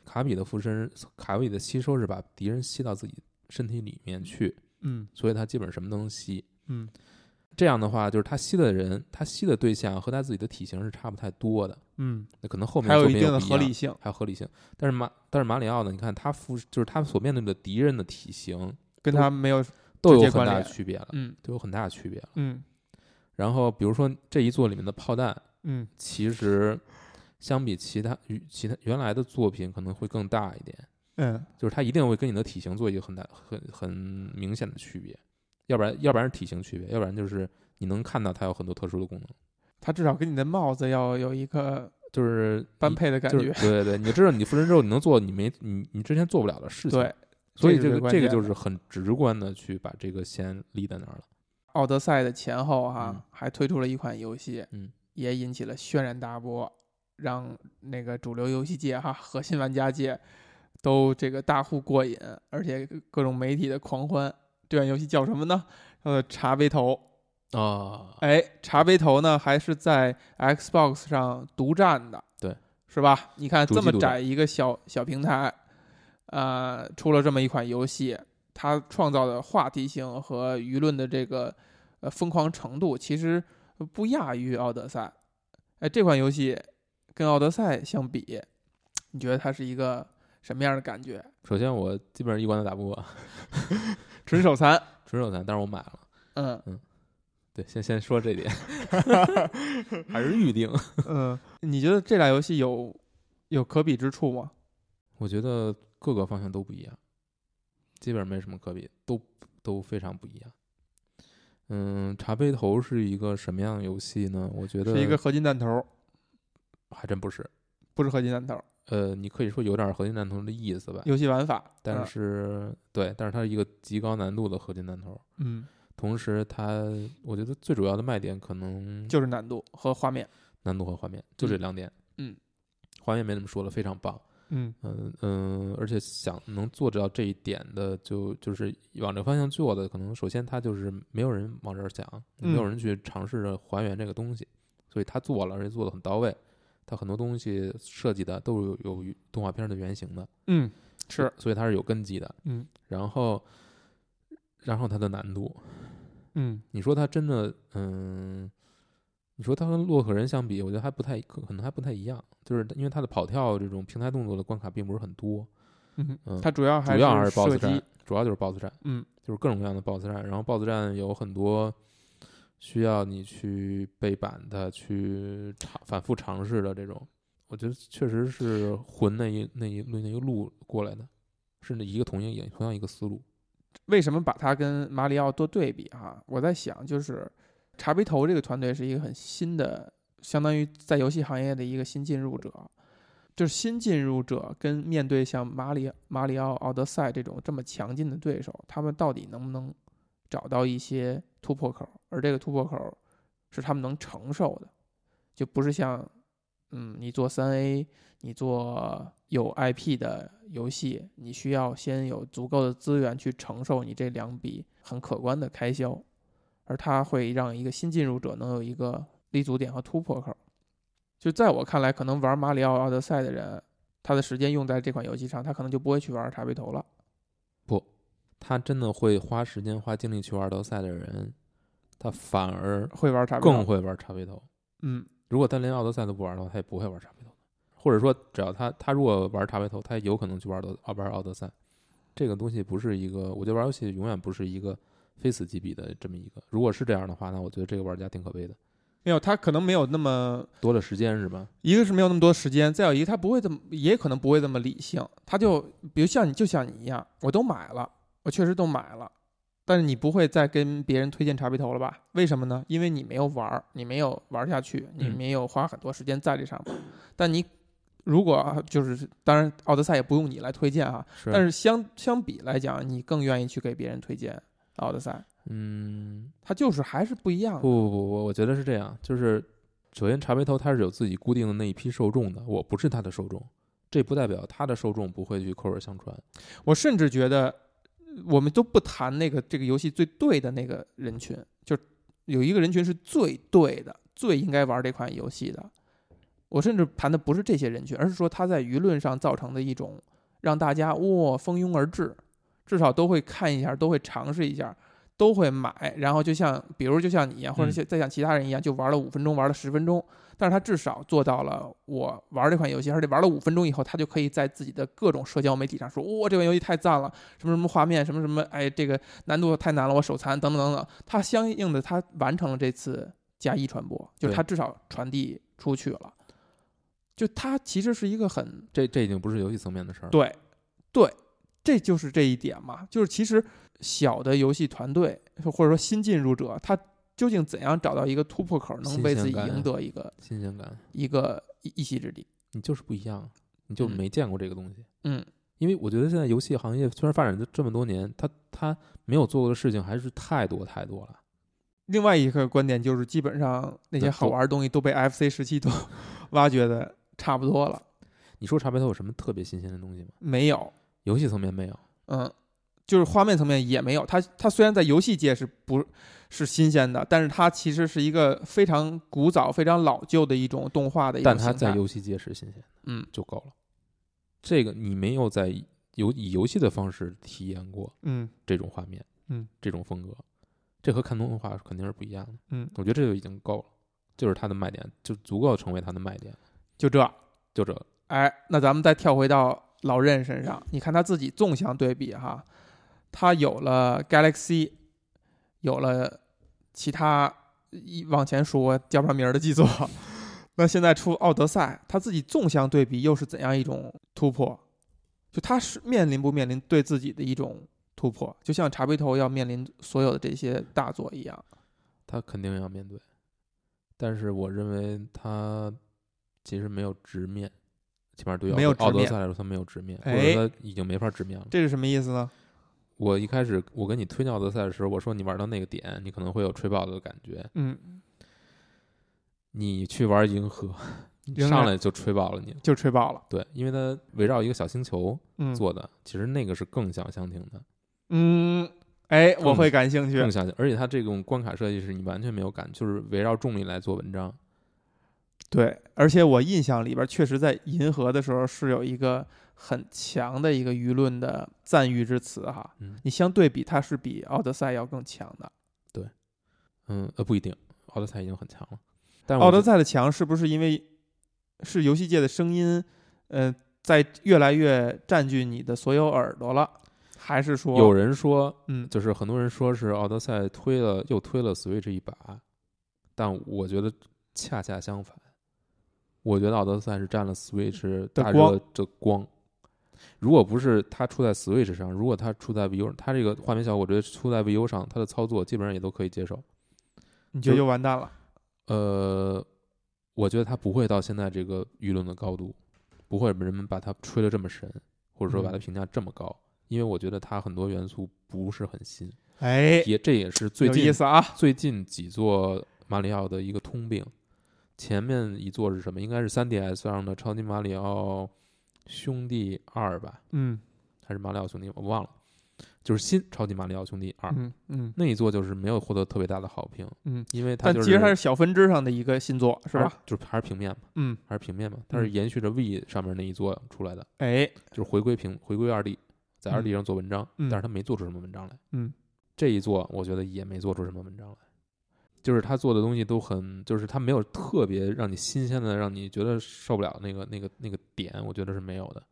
卡比的附身，卡比的吸收是把敌人吸到自己身体里面去，嗯所以它基本什么都能吸。嗯这样的话，就是他吸的人，他吸的对象和他自己的体型是差不太多的。嗯，那可能后面还有一定的合理性，还有合理性。但是马但是马里奥呢？你看他附就是他所面对的敌人的体型跟他没有。都有很大的区别了，嗯都有很大的区别了。嗯然后比如说这一座里面的炮弹，嗯其实相比其他与其他原来的作品可能会更大一点，嗯就是它一定会跟你的体型做一个很大很很明显的区别，要不然要不然是体型区别，要不然就是你能看到它有很多特殊的功能，他至少跟你的帽子要有一个就是般配的感觉。对对对，你知道你附身之后你能做你没你你之前做不了的事情，对，所以这个这个就是很直观的去把这个线立在那儿了。奥德赛的前后哈、嗯还推出了一款游戏，嗯，也引起了轩然大波，让那个主流游戏界哈核心玩家界都这个大呼过瘾，而且各种媒体的狂欢。这款游戏叫什么呢？呃，茶杯头。啊，哎，茶杯头呢还是在 Xbox 上独占的，对，是吧？你看这么窄一个小小平台，呃，出了这么一款游戏，它创造的话题性和舆论的这个呃疯狂程度，其实不亚于奥德赛。哎，这款游戏跟奥德赛相比，你觉得它是一个什么样的感觉？首先我基本上一关都打不过，纯手残，纯手残，但是我买了。嗯嗯对，先先说这点，还是预定。嗯，你觉得这俩游戏有有可比之处吗？我觉得各个方向都不一样，基本上没什么可比，都都非常不一样。嗯，茶杯头是一个什么样的游戏呢？我觉得是一个合金弹头，还真不是。不是合金弹头，呃，你可以说有点合金弹头的意思吧，游戏玩法。但嗯是对，但是它是一个极高难度的合金弹头。嗯，同时它，我觉得最主要的卖点可能就是难度和画面。难度和画面，就这嗯两点。嗯，画面没怎么说了，非常棒。嗯嗯嗯，而且想能做到这一点的，就就是往这方向做的，可能首先它就是没有人往这儿想，没有嗯人去尝试着还原这个东西，所以他做了，而且做的很到位。他很多东西设计的都是有有动画片的原型的，嗯，是，所以它是有根基的。嗯然后，然后它的难度，嗯你说它真的，嗯，你说它跟洛克人相比，我觉得还不太可可能还不太一样，就是因为它的跑跳这种平台动作的关卡并不是很多，嗯嗯它主要还主要还是 BOSS 战。，主要就是 BOSS 战，嗯就是各种各样的 BOSS 战。然后 BOSS 战有很多需要你去背板的、去尝反复尝试的这种，我觉得确实是混那一那一那一路过来的，是那一个同样也同样一个思路。为什么把它跟马里奥做对比啊？我在想，就是茶杯头这个团队是一个很新的，相当于在游戏行业的一个新进入者。就是新进入者跟面对像马里马里奥奥德赛这种这么强劲的对手，他们到底能不能找到一些突破口？而这个突破口是他们能承受的，就不是像嗯，你做三 A，你做有 IP 的游戏，你需要先有足够的资源去承受你这两笔很可观的开销，而它会让一个新进入者能有一个立足点和突破口。就在我看来，可能玩马里奥奥德赛的人，他的时间用在这款游戏上，他可能就不会去玩茶杯头了。不他真的会花时间花精力去玩德赛的人，他反而会玩茶杯，更会玩茶杯头。嗯如果他连奥德赛都不玩的话，他也不会玩茶杯头。或者说，只要他他如果玩茶杯头，他有可能去玩德玩奥德赛。这个东西不是一个，我觉得玩游戏永远不是一个非死即彼的这么一个。如果是这样的话，那我觉得这个玩家挺可悲的，没有，他可能没有那么多的时间是吧？一个是没有那么多时间，再有一个他不会这么，也可能不会这么理性。他就比如像你，就像你一样，我都买了，我确实都买了，但是你不会再跟别人推荐茶杯头了吧？为什么呢？因为你没有玩儿，你没有玩下去，你嗯没有花很多时间在这上面。但你如果啊就是，当然奥德赛也不用你来推荐啊，是但是相相比来讲，你更愿意去给别人推荐奥德赛，嗯，它就是还是不一样的。不不不，我我觉得是这样，就是首先茶杯头它是有自己固定的那一批受众的，我不是它的受众，这不代表它的受众不会去口耳相传。我甚至觉得，我们都不谈那个这个游戏最对的那个人群，就有一个人群是最对的，最应该玩这款游戏的。我甚至谈的不是这些人群，而是说他在舆论上造成的一种让大家哇蜂拥而至，至少都会看一下，都会尝试一下，都会买。然后就像比如就像你一样，或者再像其他人一样，就玩了五分钟，玩了十分钟，但是他至少做到了，我玩这款游戏，而且玩了五分钟以后，他就可以在自己的各种社交媒体上说，哇、这款游戏太赞了，什么什么画面，什么什么，哎，这个难度太难了，我手残，等等等等。他相应的，他完成了这次加一传播，就是他至少传递出去了。就他其实是一个很这这已经不是游戏层面的事儿。对，对，这就是这一点嘛。就是其实小的游戏团队或者说新进入者，他究竟怎样找到一个突破口，能为自己赢得一个新鲜感，一个一一席之地？你就是不一样，你就嗯没见过这个东西。嗯，因为我觉得现在游戏行业虽然发展这这么多年，他他没有做过的事情还是太多太多了。另外一个观点就是，基本上那些好玩的东西都被 FC 十七都 挖掘的差不多了，你说茶杯头有什么特别新鲜的东西吗？没有，游戏层面没有，嗯，就是画面层面也没有。它它虽然在游戏界是不是新鲜的，但是它其实是一个非常古早、非常老旧的一种动画的一种但它。在游戏界是新鲜的，嗯就够了。这个你没有在游以游戏的方式体验过嗯这种画面，嗯，这种风格，这和看动画肯定是不一样的。嗯，我觉得这就已经够了，就是它的卖点，就足够成为它的卖点。就这。就这个，哎，那咱们再跳回到老任身上，你看他自己纵向对比哈，他有了 Galaxy，有了其他一往前说叫不上名儿的基座，那现在出奥德赛，他自己纵向对比又是怎样一种突破？就他是面临不面临对自己的一种突破？就像茶杯头要面临所有的这些大作一样。他肯定要面对，但是我认为他其实没有直面，起码对于奥德没有奥德赛来说，他没有直面，或哎者他已经没法直面了。这是什么意思呢？我一开始我跟你推荐奥德赛的时候，我说你玩到那个点，你可能会有吹爆的感觉。嗯，你去玩银河，上来就吹爆了你。就吹爆了。对，因为它围绕一个小星球嗯做的，其实那个是更想相挺的，嗯，哎，我会感兴趣更。想，而且它这种关卡设计是你完全没有感，就是围绕重力来做文章。对，而且我印象里边，确实在银河的时候是有一个很强的一个舆论的赞誉之词哈。嗯你相对比，它是比奥德赛要更强的。对嗯呃不一定，奥德赛已经很强了，但奥德赛的强是不是因为是游戏界的声音，呃，在越来越占据你的所有耳朵了，还是说有人说，嗯就是很多人说是奥德赛推了又推了 Switch 一把，但我觉得恰恰相反，我觉得奥德赛是占了 Switch 大光热的光。如果不是它出在 Switch 上，如果它出在 VU，它这个画面效果，我觉得出在 VU 上，它的操作基本上也都可以接受。你觉得就完蛋了？呃，我觉得它不会到现在这个舆论的高度，不会人们把它吹得这么神，或者说把它嗯评价这么高，因为我觉得它很多元素不是很新，哎，也这也是最有近意思啊。最近几座马里奥的一个通病。前面一座是什么？应该是 3DS 上的超级马里奥兄弟二吧，嗯还是马里奥兄弟？我忘了，就是新超级马里奥兄弟二、嗯嗯那一座就是没有获得特别大的好评，嗯，因为它就是但其实它是小分支上的一个新作，是吧？？就是还是平面嘛，嗯，还是平面嘛，它是嗯延续着 V 上面那一座出来的，哎，就是回归平回归二 D，在二 D 上做文章，嗯但是他没做出什么文章来。嗯这一座我觉得也没做出什么文章来，就是他做的东西都很，就是他没有特别让你新鲜的，让你觉得受不了那个那个那个点，我觉得是没有的。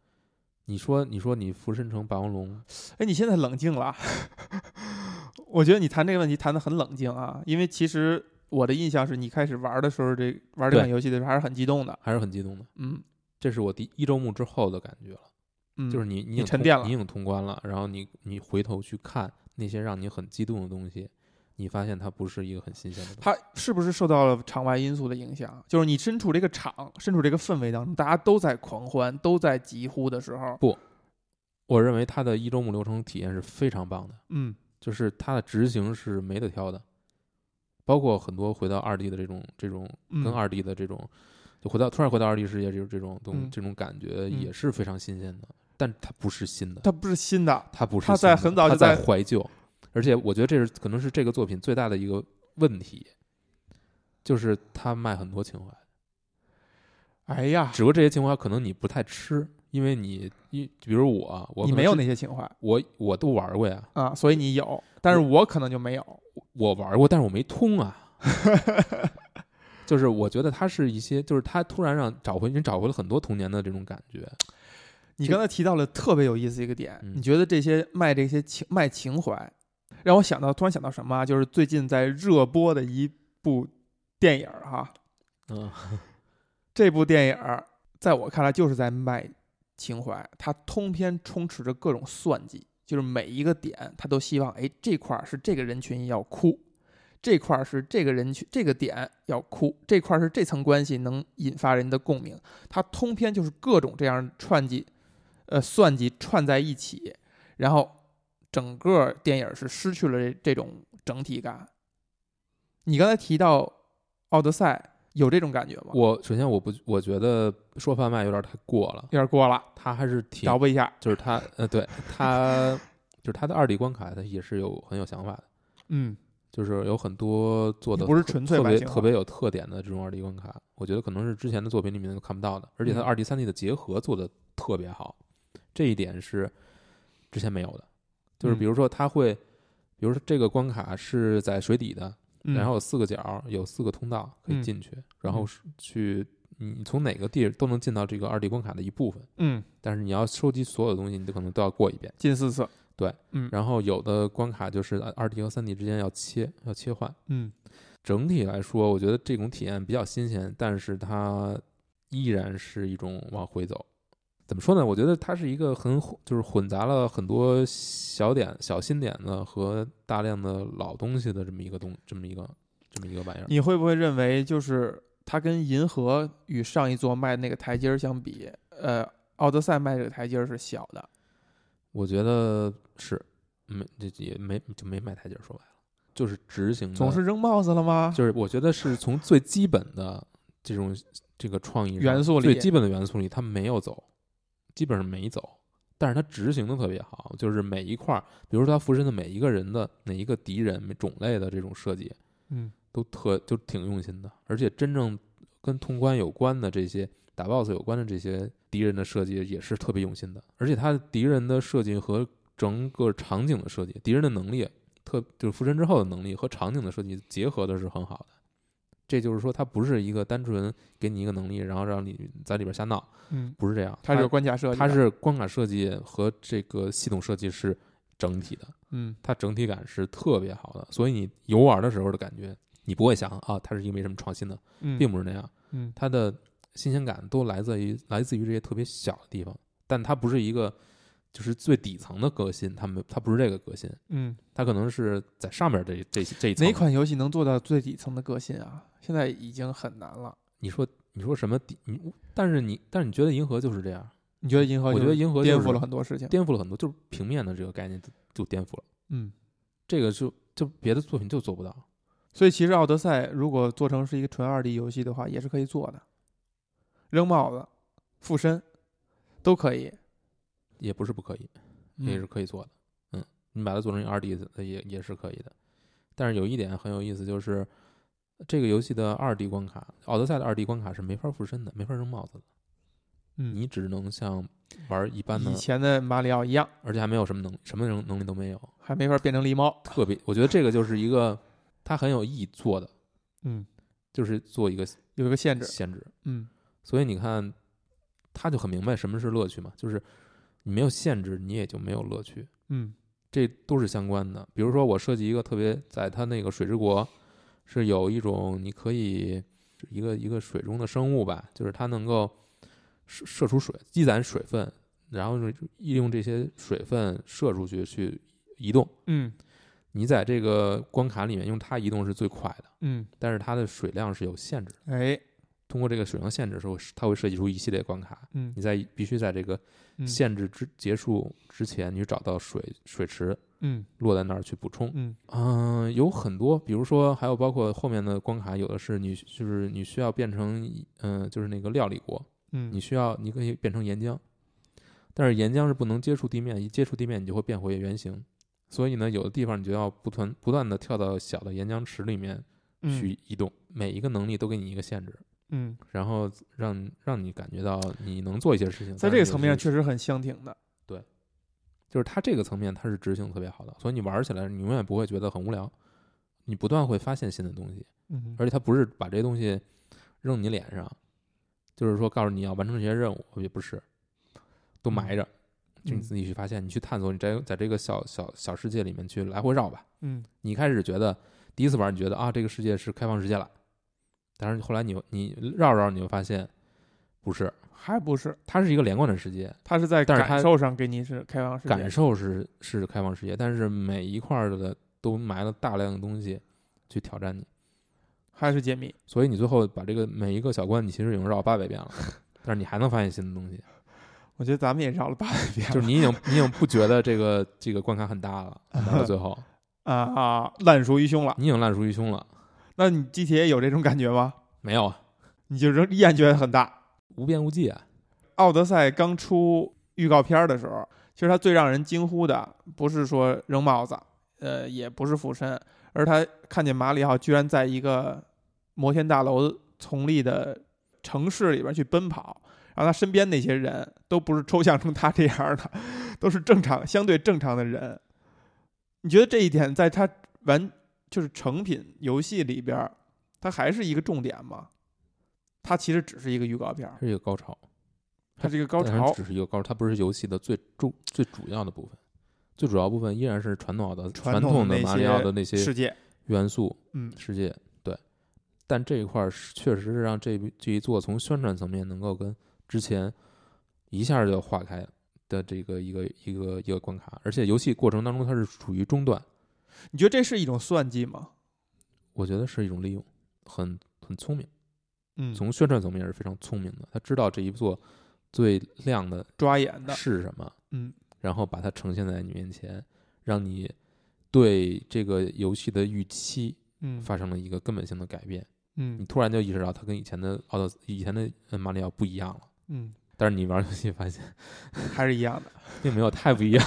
你说，你说你浮身成霸王龙，哎，你现在冷静了，我觉得你谈这个问题谈的很冷静啊，因为其实我的印象是你开始玩的时候，这玩这款游戏的时候还是很激动的，还是很激动的。嗯这是我第一周目之后的感觉了，嗯，就是你你已经沉淀了你已经通关了，然后你你回头去看那些让你很激动的东西，你发现它不是一个很新鲜的。它是不是受到了场外因素的影响？就是你身处这个场，身处这个氛围当中，大家都在狂欢，都在疾呼的时候，不我认为它的一周目流程体验是非常棒的。嗯就是它的执行是没得挑的，包括很多回到二 D 的这种这种嗯跟二 D 的这种，就回到突然回到二 D 世界这种这种东嗯这种感觉嗯也是非常新鲜的，但它不是新的，它不是新的，它不是它在新的它很早就在在怀旧，而且我觉得这是可能是这个作品最大的一个问题，就是它卖很多情怀，哎呀，只不过这些情怀可能你不太吃，因为你一比如我我你没有那些情怀我我都玩过呀，啊，所以你有，但是我可能就没有。我玩过，但是我没通啊。就是我觉得它是一些，就是他突然让找回，你找回了很多童年的这种感觉。你刚才提到了特别有意思一个点，嗯你觉得这些卖这些情卖情怀，让我想到突然想到什么啊？就是最近在热播的一部电影儿哈，嗯，这部电影儿在我看来就是在卖情怀，它通篇充斥着各种算计，就是每一个点他都希望，哎，这块儿是这个人群要哭，这块儿是这个人群这个点要哭，这块儿是这层关系能引发人的共鸣，它通篇就是各种这样串计，呃算计串在一起，然后整个电影是失去了这这种整体感。你刚才提到《奥德赛》，有这种感觉吗？我首先我不我觉得说贩卖有点太过了，有点过了，他还是挺找补一下。就是他呃对他就是他的二 D 关卡，他也是有很有想法的，嗯，就是有很多做的不是纯粹特别特别有特点的这种二 D 关卡，我觉得可能是之前的作品里面都看不到的，而且它嗯二 D 三 D 的结合做的特别好，这一点是之前没有的。就是嗯比如说它会，比如说这个关卡是在水底的，嗯然后有四个角，有四个通道可以嗯进去，然后是去你从哪个地儿都能进到这个二 D 关卡的一部分，嗯，但是你要收集所有的东西，你都可能都要过一遍。近四次。对，嗯然后有的关卡就是二 D 和三 D 之间要切，要切换。嗯整体来说，我觉得这种体验比较新鲜，但是它依然是一种往回走。怎么说呢？我觉得它是一个很混就是混杂了很多小点、小新点的和大量的老东西的这么一个东，这么一个这么一个玩意儿。你会不会认为，就是它跟银河与上一座卖那个台阶儿相比，呃，奥德赛卖这个台阶儿是小的？我觉得是没这也没就没卖台阶儿，说白了就是执行的，总是扔帽子了吗？就是我觉得是从最基本的这种这个创意元素里最基本的元素里，它没有走，基本上没走，但是他执行的特别好，就是每一块儿，比如说他附身的每一个人的哪一个敌人种类的这种设计，嗯都特就挺用心的，而且真正跟通关有关的这些打 BOSS 有关的这些敌人的设计也是特别用心的，而且他敌人的设计和整个场景的设计，敌人的能力特就是附身之后的能力和场景的设计结合的是很好的。这就是说，它不是一个单纯给你一个能力，然后让你在里边瞎闹，嗯，不是这样。它是关卡设计，它是关卡设计和这个系统设计是整体的，嗯它整体感是特别好的，所以你游玩的时候的感觉，你不会想啊，它是一个没什么创新的，嗯，并不是那样。嗯它的新鲜感都来自于来自于这些特别小的地方，但它不是一个就是最底层的革新，它没它不是这个革新，嗯，它可能是在上面这这这一层。哪？款游戏能做到最底层的革新啊？现在已经很难了。你说你说什么底？你但是你但是你觉得银河就是这样？你觉得银河？我觉得银河颠覆了很多事情。颠覆了很多，就是平面的这个概念就就颠覆了。嗯，这个就就别的作品就做不到。所以其实奥德赛如果做成是一个纯二 D 游戏的话，也是可以做的。扔帽子、附身都可以，也不是不可以，也嗯是可以做的。嗯，你把它做成二 D 的也也是可以的。但是有一点很有意思，就是这个游戏的二 D 关卡，《奥德赛》的二 D 关卡是没法附身的，没法扔帽子的。嗯，你只能像玩一般的以，前的马里奥一样，而且还没有什么能什么能能力都没有，还没法变成狸猫。特别，我觉得这个就是一个它很有意义做的，嗯，就是做一个有一个限制。限制。嗯所以你看，他就很明白什么是乐趣嘛，就是你没有限制，你也就没有乐趣。嗯这都是相关的。比如说，我设计一个特别，在他那个水之国是有一种你可以一个一个水中的生物吧，就是它能够射射出水，积攒水分，然后是利用这些水分射出去去移动。嗯你在这个关卡里面用它移动是最快的，嗯，但是它的水量是有限制的。哎，通过这个水量限制的时候，它会设计出一系列关卡。嗯你在必须在这个嗯限制之结束之前，你找到水水池嗯落在那儿去补充。嗯嗯、有很多，比如说还有包括后面的关卡，有的是你就是你需要变成嗯、就是那个料理国，嗯，你需要你可以变成岩浆，但是岩浆是不能接触地面，一接触地面你就会变回原形。所以呢，有的地方你就要不断不断的跳到小的岩浆池里面嗯去移动，每一个能力都给你一个限制，嗯，然后让让你感觉到你能做一些事情。在这个层面上确实很相挺的。对就是它这个层面它是执行特别好的，所以你玩起来你永远不会觉得很无聊，你不断会发现新的东西，嗯而且它不是把这些东西扔你脸上，就是说告诉你要完成这些任务，也不是，都埋着，就你嗯自己去发现，你去探索，你在在这个小小小世界里面去来回绕吧。嗯你一开始觉得第一次玩，你觉得啊这个世界是开放世界了，但是后来你你绕绕，你会发现不是，还不是，它是一个连贯的世界，它是在但是它感受上给你是开放世界。感受是是开放世界，但是每一块儿的都埋了大量的东西去挑战你，还是解密。所以你最后把这个每一个小关，你其实已经绕八百遍了，但是你还能发现新的东西。我觉得咱们也绕了八百遍，就是你已经你已经不觉得这个这个关卡很大了，到最后 啊啊烂熟于胸了。你已经烂熟于胸了。那你 GTA 有这种感觉吗？没有啊，你就仍依然觉得很大。无边无际啊！奥德赛刚出预告片的时候，其实它最让人惊呼的不是说扔帽子，呃，也不是附身，而他看见马里奥居然在一个摩天大楼丛立的城市里边去奔跑，然后他身边那些人都不是抽象成他这样的，都是正常相对正常的人。你觉得这一点在他完就是成品游戏里边，它还是一个重点吗？它其实只是一个预告片，是一个高潮，它是一个高潮。只是一个高潮，它不是游戏的最重最主要的部分。最主要部分依然是传统的传统的马里奥的那些世界，元素嗯，世界，对。但这一块儿是确实是让这这一座从宣传层面能够跟之前一下就划开的这个一个一个一个关卡，而且游戏过程当中它是处于中段，你觉得这是一种算计吗？我觉得是一种利用，很很聪明。嗯，从宣传层面是非常聪明的，他知道这一座最亮的抓眼的，是什么，嗯然后把它呈现在你面前，让你对这个游戏的预期嗯发生了一个根本性的改变。嗯你嗯突然就意识到它跟以前的奥德以前的呃马里奥不一样了。嗯，但是你玩游戏发现 还是一样的。并没有太不一样。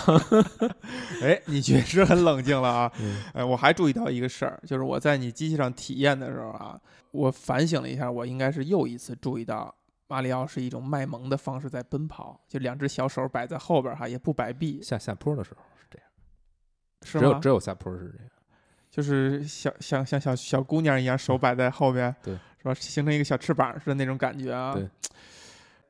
哎，你确实很冷静了啊。嗯哎，我还注意到一个事儿，就是我在你机器上体验的时候啊，我反省了一下，我应该是又一次注意到马里奥是一种卖萌的方式在奔跑，就两只小手摆在后边哈，也不摆臂，下下坡的时候是这样，是吗只有只？有下坡是这样。就是小像像小小姑娘一样，手摆在后边，对，是吧？形成一个小翅膀似的那种感觉啊。对。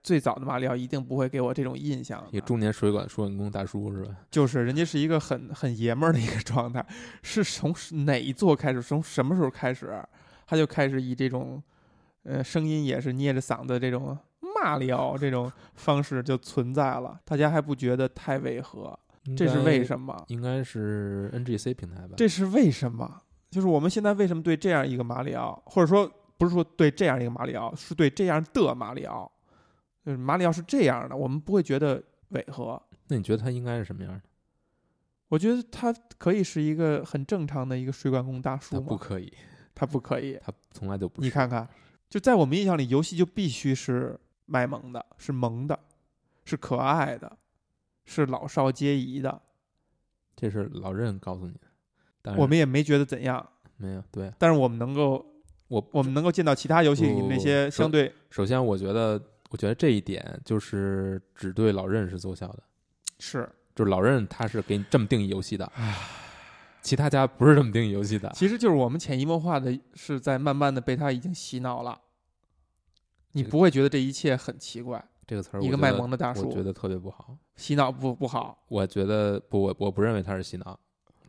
最早的马里奥一定不会给我这种印象的，一个中年水管输运工大叔是吧？就是人家是一个很很爷们儿的一个状态，是从哪一座开始？从什么时候开始，他就开始以这种，呃，声音也是捏着嗓子这种骂里奥这种方式就存在了，大家还不觉得太违和？这是为什么？应该是 NGC 平台吧？这是为什么？就是我们现在为什么对这样一个马里奥，或者说不是说对这样一个马里奥，是对这样的马里奥，就是马里奥是这样的，我们不会觉得违和。那你觉得他应该是什么样的？我觉得他可以是一个很正常的一个水管工大叔？不可以，他不可以。他从来都不是。你看看，就在我们印象里，游戏就必须是卖萌的，是萌的，是可爱的，是老少皆宜的。这是老任告诉你的。但我们也没觉得怎样，没有对但是我们能够，我我们能够见到其他游戏里那些相对首先，我觉得，我觉得这一点就是只对老任是奏效的，是，就是老任他是给你这么定义游戏的，其他家不是这么定义游戏的。其实就是我们潜移默化的是在慢慢的被他已经洗脑了。你不会觉得这一切很奇怪，这个词儿，一个卖萌的大叔我觉得特别不好。洗脑不不好，我觉得不，我我不认为他是洗脑，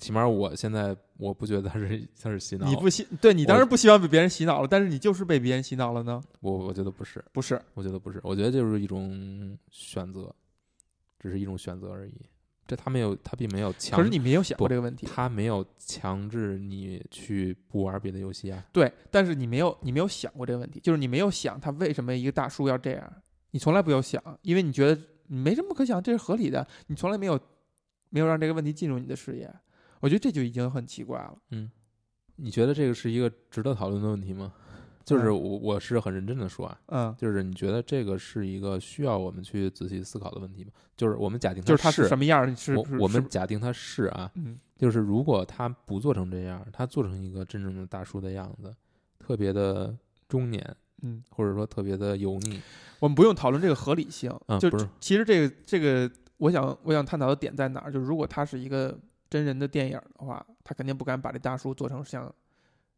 起码我现在我不觉得他是他是洗脑。你不希对你当然不希望被别人洗脑了，但是你就是被别人洗脑了呢？我我觉得不是，不是，我觉得不是，我觉得就是一种选择，只是一种选择而已。这他没有，他并没有强，可是你没有想过这个问题，他没有强制你去不玩别的游戏啊。对，但是你没有你没有想过这个问题，就是你没有想他为什么一个大叔要这样，你从来不有想，因为你觉得你没什么可想，这是合理的，你从来没有没有让这个问题进入你的视野，我觉得这就已经很奇怪了。嗯，你觉得这个是一个值得讨论的问题吗？就是嗯我我是很认真的说啊，嗯，就是你觉得这个是一个需要我们去仔细思考的问题吗？就是我们假定就是他什么样儿，是我们假定他是啊，嗯就是如果他不做成这样，他做成一个真正的大叔的样子，特别的中年，嗯，或者说特别的油腻，我们不用讨论这个合理性，就嗯就是其实这个这个，我想我想探讨的点在哪儿？就是如果他是一个真人的电影的话，他肯定不敢把这大叔做成像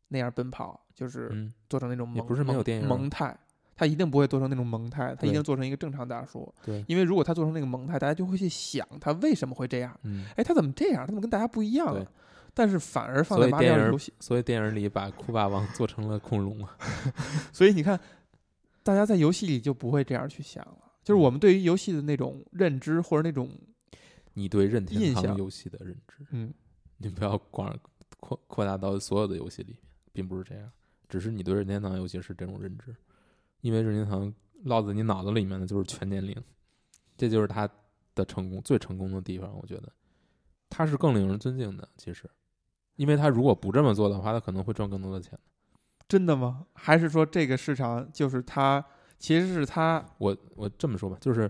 那样奔跑，就是嗯，做成那种萌也不是没有萌电影啊萌态，他一定不会做成那种萌态，他一定做成一个正常大叔。对，因为如果他做成那个萌态，大家就会去想他为什么会这样？嗯，哎，他怎么这样？他怎么跟大家不一样啊？但是反而放在马里游戏，所以电影里把酷霸王做成了恐龙啊，所以你看，大家在游戏里就不会这样去想了。就是嗯我们对于游戏的那种认知或者那种你对任天堂游戏的认知，嗯你不要光扩扩大到所有的游戏里面，并不是这样，只是你对任天堂游戏是这种认知，因为任天堂烙在你脑子里面的就是全年龄，这就是他的成功最成功的地方。我觉得他是更令人尊敬的，其实，因为他如果不这么做的话，他可能会赚更多的钱。真的吗？还是说这个市场就是他，其实是他？我我这么说吧，就是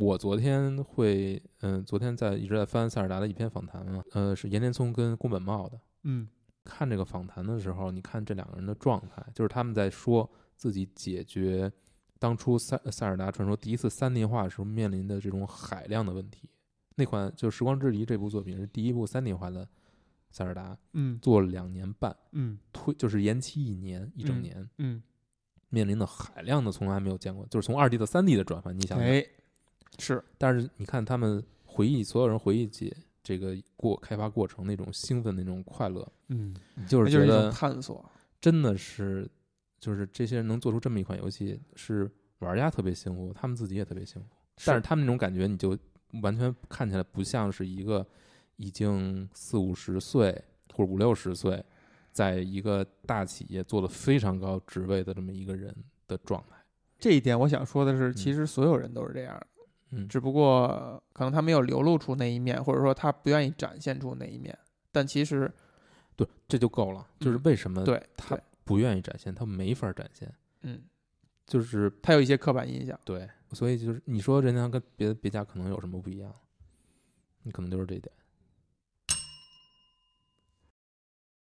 我昨天会，嗯，昨天在一直在翻塞尔达的一篇访谈嘛，呃，是岩田聪跟宫本茂的。嗯，看这个访谈的时候，你看这两个人的状态，就是他们在说自己解决当初塞塞尔达传说第一次三 D 化的时候面临的这种海量的问题。那款就《时光之敌》这部作品是第一部三 D 化的塞尔达，嗯做了两年半，嗯推就是延期一年一整年，嗯，面临的海量的从来没有见过，就是从二 D 到三 D 的转换，你想想。哎，是，但是你看他们回忆，所有人回忆起这个过开发过程那种兴奋、那种快乐，嗯，就是觉得探索。真的是，就是这些人能做出这么一款游戏，是玩家特别幸福，他们自己也特别幸福。但是他们那种感觉，你就完全看起来不像是一个已经四五十岁或者五六十岁，在一个大企业做了非常高职位的这么一个人的状态。这一点，我想说的是，其实所有人都是这样的，嗯，只不过可能他没有流露出那一面，或者说他不愿意展现出那一面。但其实，对，这就够了。就是为什么对他不愿意展现，他没法展现，嗯，就是他有一些刻板印象。对，所以就是你说任天堂跟别的别家可能有什么不一样，你可能就是这一点。